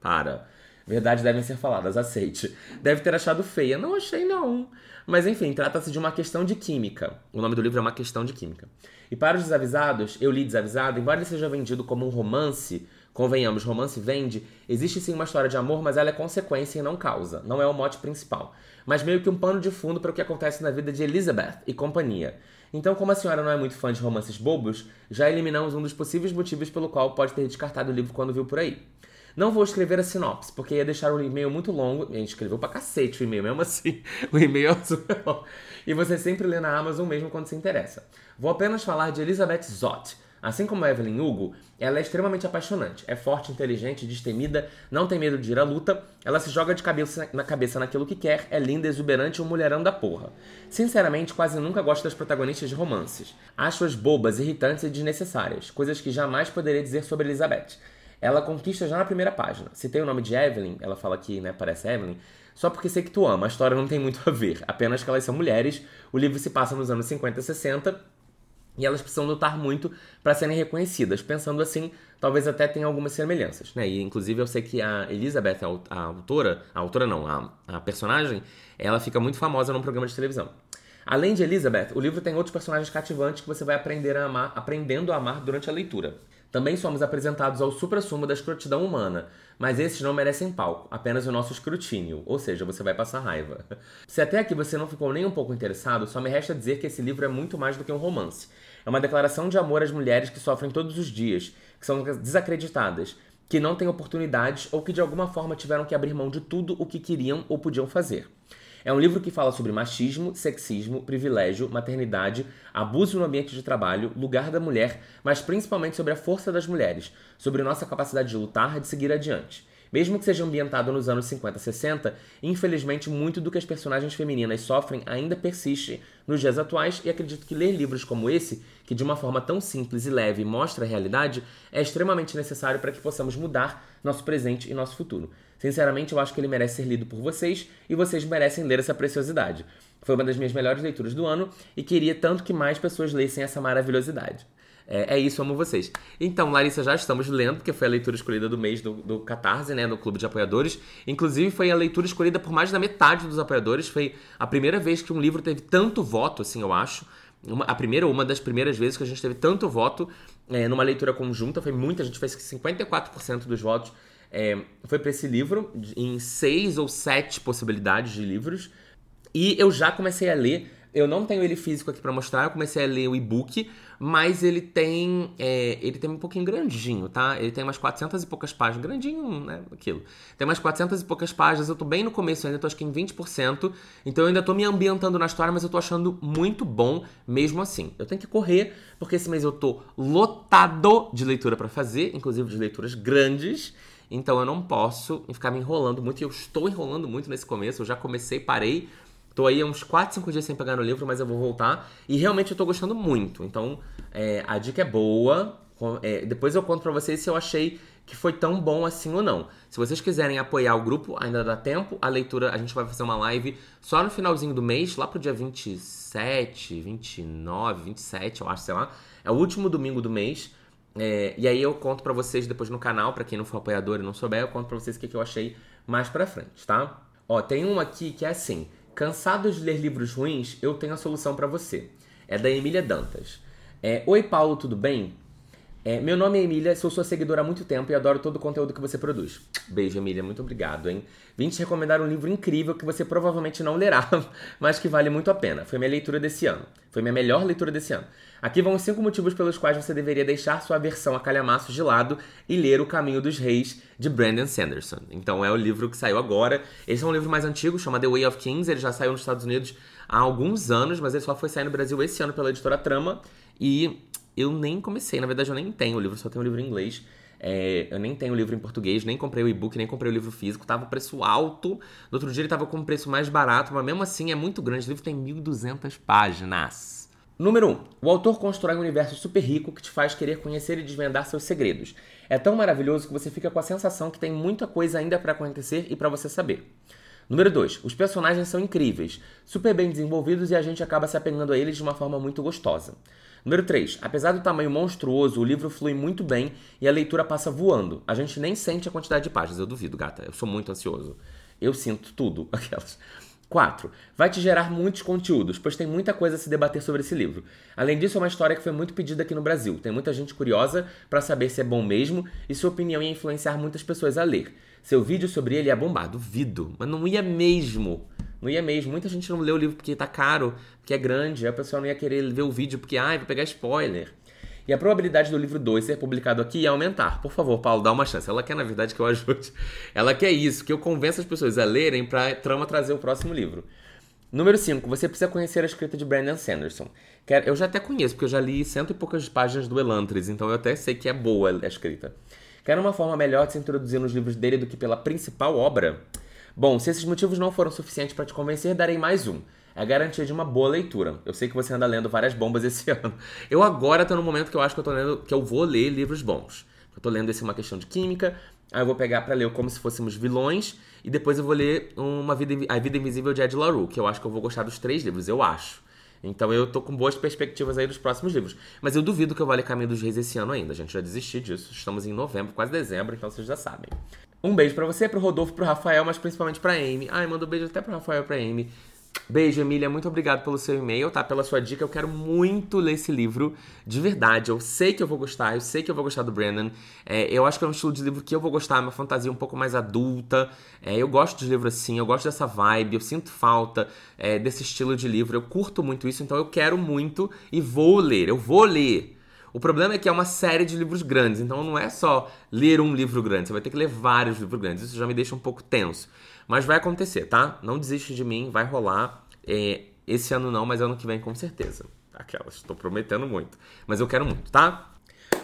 Para. Verdades devem ser faladas, aceite. Deve ter achado feia. Não achei, não. Mas enfim, trata-se de uma questão de química. O nome do livro é Uma Questão de Química. E para os desavisados, eu li desavisado, embora ele seja vendido como um romance, Convenhamos, romance vende, existe sim uma história de amor, mas ela é consequência e não causa, não é o mote principal. Mas meio que um pano de fundo para o que acontece na vida de Elizabeth e companhia. Então, como a senhora não é muito fã de romances bobos, já eliminamos um dos possíveis motivos pelo qual pode ter descartado o livro quando viu por aí. Não vou escrever a sinopse, porque ia deixar o e-mail muito longo. A gente escreveu pra cacete o e-mail, mesmo assim. O e-mail é. E você sempre lê na Amazon mesmo quando se interessa. Vou apenas falar de Elizabeth Zott, Assim como Evelyn Hugo, ela é extremamente apaixonante. É forte, inteligente, destemida, não tem medo de ir à luta, ela se joga de cabeça na cabeça naquilo que quer, é linda, exuberante um mulherão da porra. Sinceramente, quase nunca gosto das protagonistas de romances. Acho-as bobas, irritantes e desnecessárias, coisas que jamais poderia dizer sobre Elizabeth. Ela conquista já na primeira página. Se tem o nome de Evelyn, ela fala que, né, parece Evelyn, só porque sei que tu ama. A história não tem muito a ver, apenas que elas são mulheres. O livro se passa nos anos 50 e 60 e elas precisam lutar muito para serem reconhecidas. Pensando assim, talvez até tenha algumas semelhanças, né? E inclusive eu sei que a Elizabeth, a autora, a autora não, a, a personagem, ela fica muito famosa num programa de televisão. Além de Elizabeth, o livro tem outros personagens cativantes que você vai aprender a amar, aprendendo a amar durante a leitura. Também somos apresentados ao supra-sumo da escrotidão humana, mas esses não merecem palco, apenas o nosso escrutínio, ou seja, você vai passar raiva. Se até aqui você não ficou nem um pouco interessado, só me resta dizer que esse livro é muito mais do que um romance. É uma declaração de amor às mulheres que sofrem todos os dias, que são desacreditadas, que não têm oportunidades ou que de alguma forma tiveram que abrir mão de tudo o que queriam ou podiam fazer. É um livro que fala sobre machismo, sexismo, privilégio, maternidade, abuso no ambiente de trabalho, lugar da mulher, mas principalmente sobre a força das mulheres, sobre nossa capacidade de lutar e de seguir adiante. Mesmo que seja ambientado nos anos 50 e 60, infelizmente muito do que as personagens femininas sofrem ainda persiste nos dias atuais e acredito que ler livros como esse, que de uma forma tão simples e leve mostra a realidade, é extremamente necessário para que possamos mudar nosso presente e nosso futuro. Sinceramente, eu acho que ele merece ser lido por vocês e vocês merecem ler essa preciosidade. Foi uma das minhas melhores leituras do ano e queria tanto que mais pessoas lessem essa maravilhosidade. É, é, isso, amo vocês. Então, Larissa, já estamos lendo, porque foi a leitura escolhida do mês do, do Catarse, né, no Clube de Apoiadores. Inclusive, foi a leitura escolhida por mais da metade dos apoiadores. Foi a primeira vez que um livro teve tanto voto, assim, eu acho. Uma, a primeira uma das primeiras vezes que a gente teve tanto voto é, numa leitura conjunta. Foi muita, a gente fez 54% dos votos. É, foi para esse livro, em seis ou sete possibilidades de livros. E eu já comecei a ler eu não tenho ele físico aqui para mostrar, eu comecei a ler o e-book, mas ele tem é, ele tem um pouquinho grandinho, tá? Ele tem umas 400 e poucas páginas, grandinho, né, aquilo. Tem umas 400 e poucas páginas, eu tô bem no começo ainda, tô acho que em 20%, então eu ainda tô me ambientando na história, mas eu tô achando muito bom mesmo assim. Eu tenho que correr, porque esse mês eu tô lotado de leitura para fazer, inclusive de leituras grandes, então eu não posso ficar me enrolando muito, e eu estou enrolando muito nesse começo, eu já comecei, parei, Tô aí uns 4, 5 dias sem pegar no livro, mas eu vou voltar. E realmente eu tô gostando muito. Então, é, a dica é boa. É, depois eu conto pra vocês se eu achei que foi tão bom assim ou não. Se vocês quiserem apoiar o grupo, ainda dá tempo. A leitura, a gente vai fazer uma live só no finalzinho do mês, lá pro dia 27, 29, 27, eu acho, sei lá. É o último domingo do mês. É, e aí eu conto para vocês depois no canal, para quem não for apoiador e não souber, eu conto pra vocês o que, que eu achei mais pra frente, tá? Ó, tem um aqui que é assim. Cansado de ler livros ruins? Eu tenho a solução para você. É da Emília Dantas. É, Oi, Paulo, tudo bem? É, meu nome é Emília, sou sua seguidora há muito tempo e adoro todo o conteúdo que você produz. Beijo, Emília, muito obrigado, hein? Vim te recomendar um livro incrível que você provavelmente não lerá, mas que vale muito a pena. Foi minha leitura desse ano. Foi minha melhor leitura desse ano. Aqui vão os cinco motivos pelos quais você deveria deixar sua versão a calhamaço de lado e ler O Caminho dos Reis, de Brandon Sanderson. Então é o livro que saiu agora. Esse é um livro mais antigo, chama The Way of Kings. Ele já saiu nos Estados Unidos há alguns anos, mas ele só foi sair no Brasil esse ano pela editora Trama. E eu nem comecei, na verdade eu nem tenho o livro, só tenho o livro em inglês. É, eu nem tenho o livro em português, nem comprei o e-book, nem comprei o livro físico. Tava preço alto. No outro dia ele tava com um preço mais barato, mas mesmo assim é muito grande. O livro tem 1.200 páginas. Número 1. Um, o autor constrói um universo super rico que te faz querer conhecer e desvendar seus segredos. É tão maravilhoso que você fica com a sensação que tem muita coisa ainda para acontecer e para você saber. Número 2. Os personagens são incríveis, super bem desenvolvidos e a gente acaba se apegando a eles de uma forma muito gostosa. Número 3. Apesar do tamanho monstruoso, o livro flui muito bem e a leitura passa voando. A gente nem sente a quantidade de páginas. Eu duvido, gata. Eu sou muito ansioso. Eu sinto tudo. Aquelas. 4. Vai te gerar muitos conteúdos, pois tem muita coisa a se debater sobre esse livro. Além disso, é uma história que foi muito pedida aqui no Brasil. Tem muita gente curiosa para saber se é bom mesmo e sua opinião ia influenciar muitas pessoas a ler. Seu vídeo sobre ele ia bombar, duvido, mas não ia mesmo. Não ia mesmo. Muita gente não lê o livro porque tá caro, porque é grande. A pessoa não ia querer ver o vídeo porque, ai, vai pegar spoiler. E a probabilidade do livro 2 ser publicado aqui ia aumentar. Por favor, Paulo, dá uma chance. Ela quer, na verdade, que eu ajude. Ela quer isso, que eu convença as pessoas a lerem pra trama trazer o próximo livro. Número 5. Você precisa conhecer a escrita de Brandon Sanderson. Eu já até conheço, porque eu já li cento e poucas páginas do Elantris, então eu até sei que é boa a escrita. Quer uma forma melhor de se introduzir nos livros dele do que pela principal obra? Bom, se esses motivos não foram suficientes para te convencer, darei mais um. É a garantia de uma boa leitura. Eu sei que você anda lendo várias bombas esse ano. Eu agora tô no momento que eu acho que eu tô lendo, que eu vou ler livros bons. Eu tô lendo esse uma questão de química, aí eu vou pegar para ler como se fôssemos vilões e depois eu vou ler uma vida, a vida invisível de Ed LaRue, que eu acho que eu vou gostar dos três livros, eu acho. Então eu tô com boas perspectivas aí dos próximos livros. Mas eu duvido que eu vá ler Caminho dos Reis esse ano ainda, gente. Já desisti disso. Estamos em novembro, quase dezembro, então vocês já sabem. Um beijo para você, pro Rodolfo, pro Rafael, mas principalmente pra Amy. Ai, manda um beijo até pro Rafael e pra Amy. Beijo, Emília. Muito obrigado pelo seu e-mail, tá? Pela sua dica. Eu quero muito ler esse livro, de verdade. Eu sei que eu vou gostar, eu sei que eu vou gostar do Brandon. É, eu acho que é um estilo de livro que eu vou gostar, uma fantasia um pouco mais adulta. É, eu gosto de livro assim, eu gosto dessa vibe, eu sinto falta é, desse estilo de livro. Eu curto muito isso, então eu quero muito e vou ler. Eu vou ler. O problema é que é uma série de livros grandes, então não é só ler um livro grande, você vai ter que ler vários livros grandes. Isso já me deixa um pouco tenso. Mas vai acontecer, tá? Não desiste de mim, vai rolar. É, esse ano não, mas ano que vem com certeza. Aquelas, estou prometendo muito. Mas eu quero muito, tá?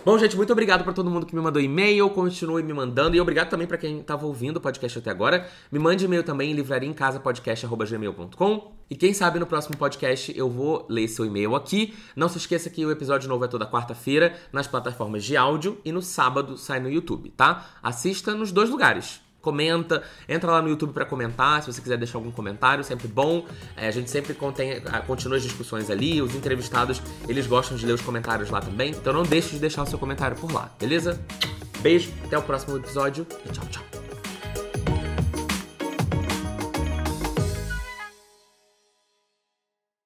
Bom, gente, muito obrigado para todo mundo que me mandou e-mail, continue me mandando e obrigado também para quem estava ouvindo o podcast até agora. Me mande e-mail também em livrariaemcasapodcast@gmail.com. E quem sabe no próximo podcast eu vou ler seu e-mail aqui. Não se esqueça que o episódio novo é toda quarta-feira nas plataformas de áudio e no sábado sai no YouTube, tá? Assista nos dois lugares comenta, entra lá no YouTube para comentar, se você quiser deixar algum comentário, sempre bom. É, a gente sempre contém, continua as discussões ali, os entrevistados, eles gostam de ler os comentários lá também, então não deixe de deixar o seu comentário por lá, beleza? Beijo, até o próximo episódio e tchau, tchau.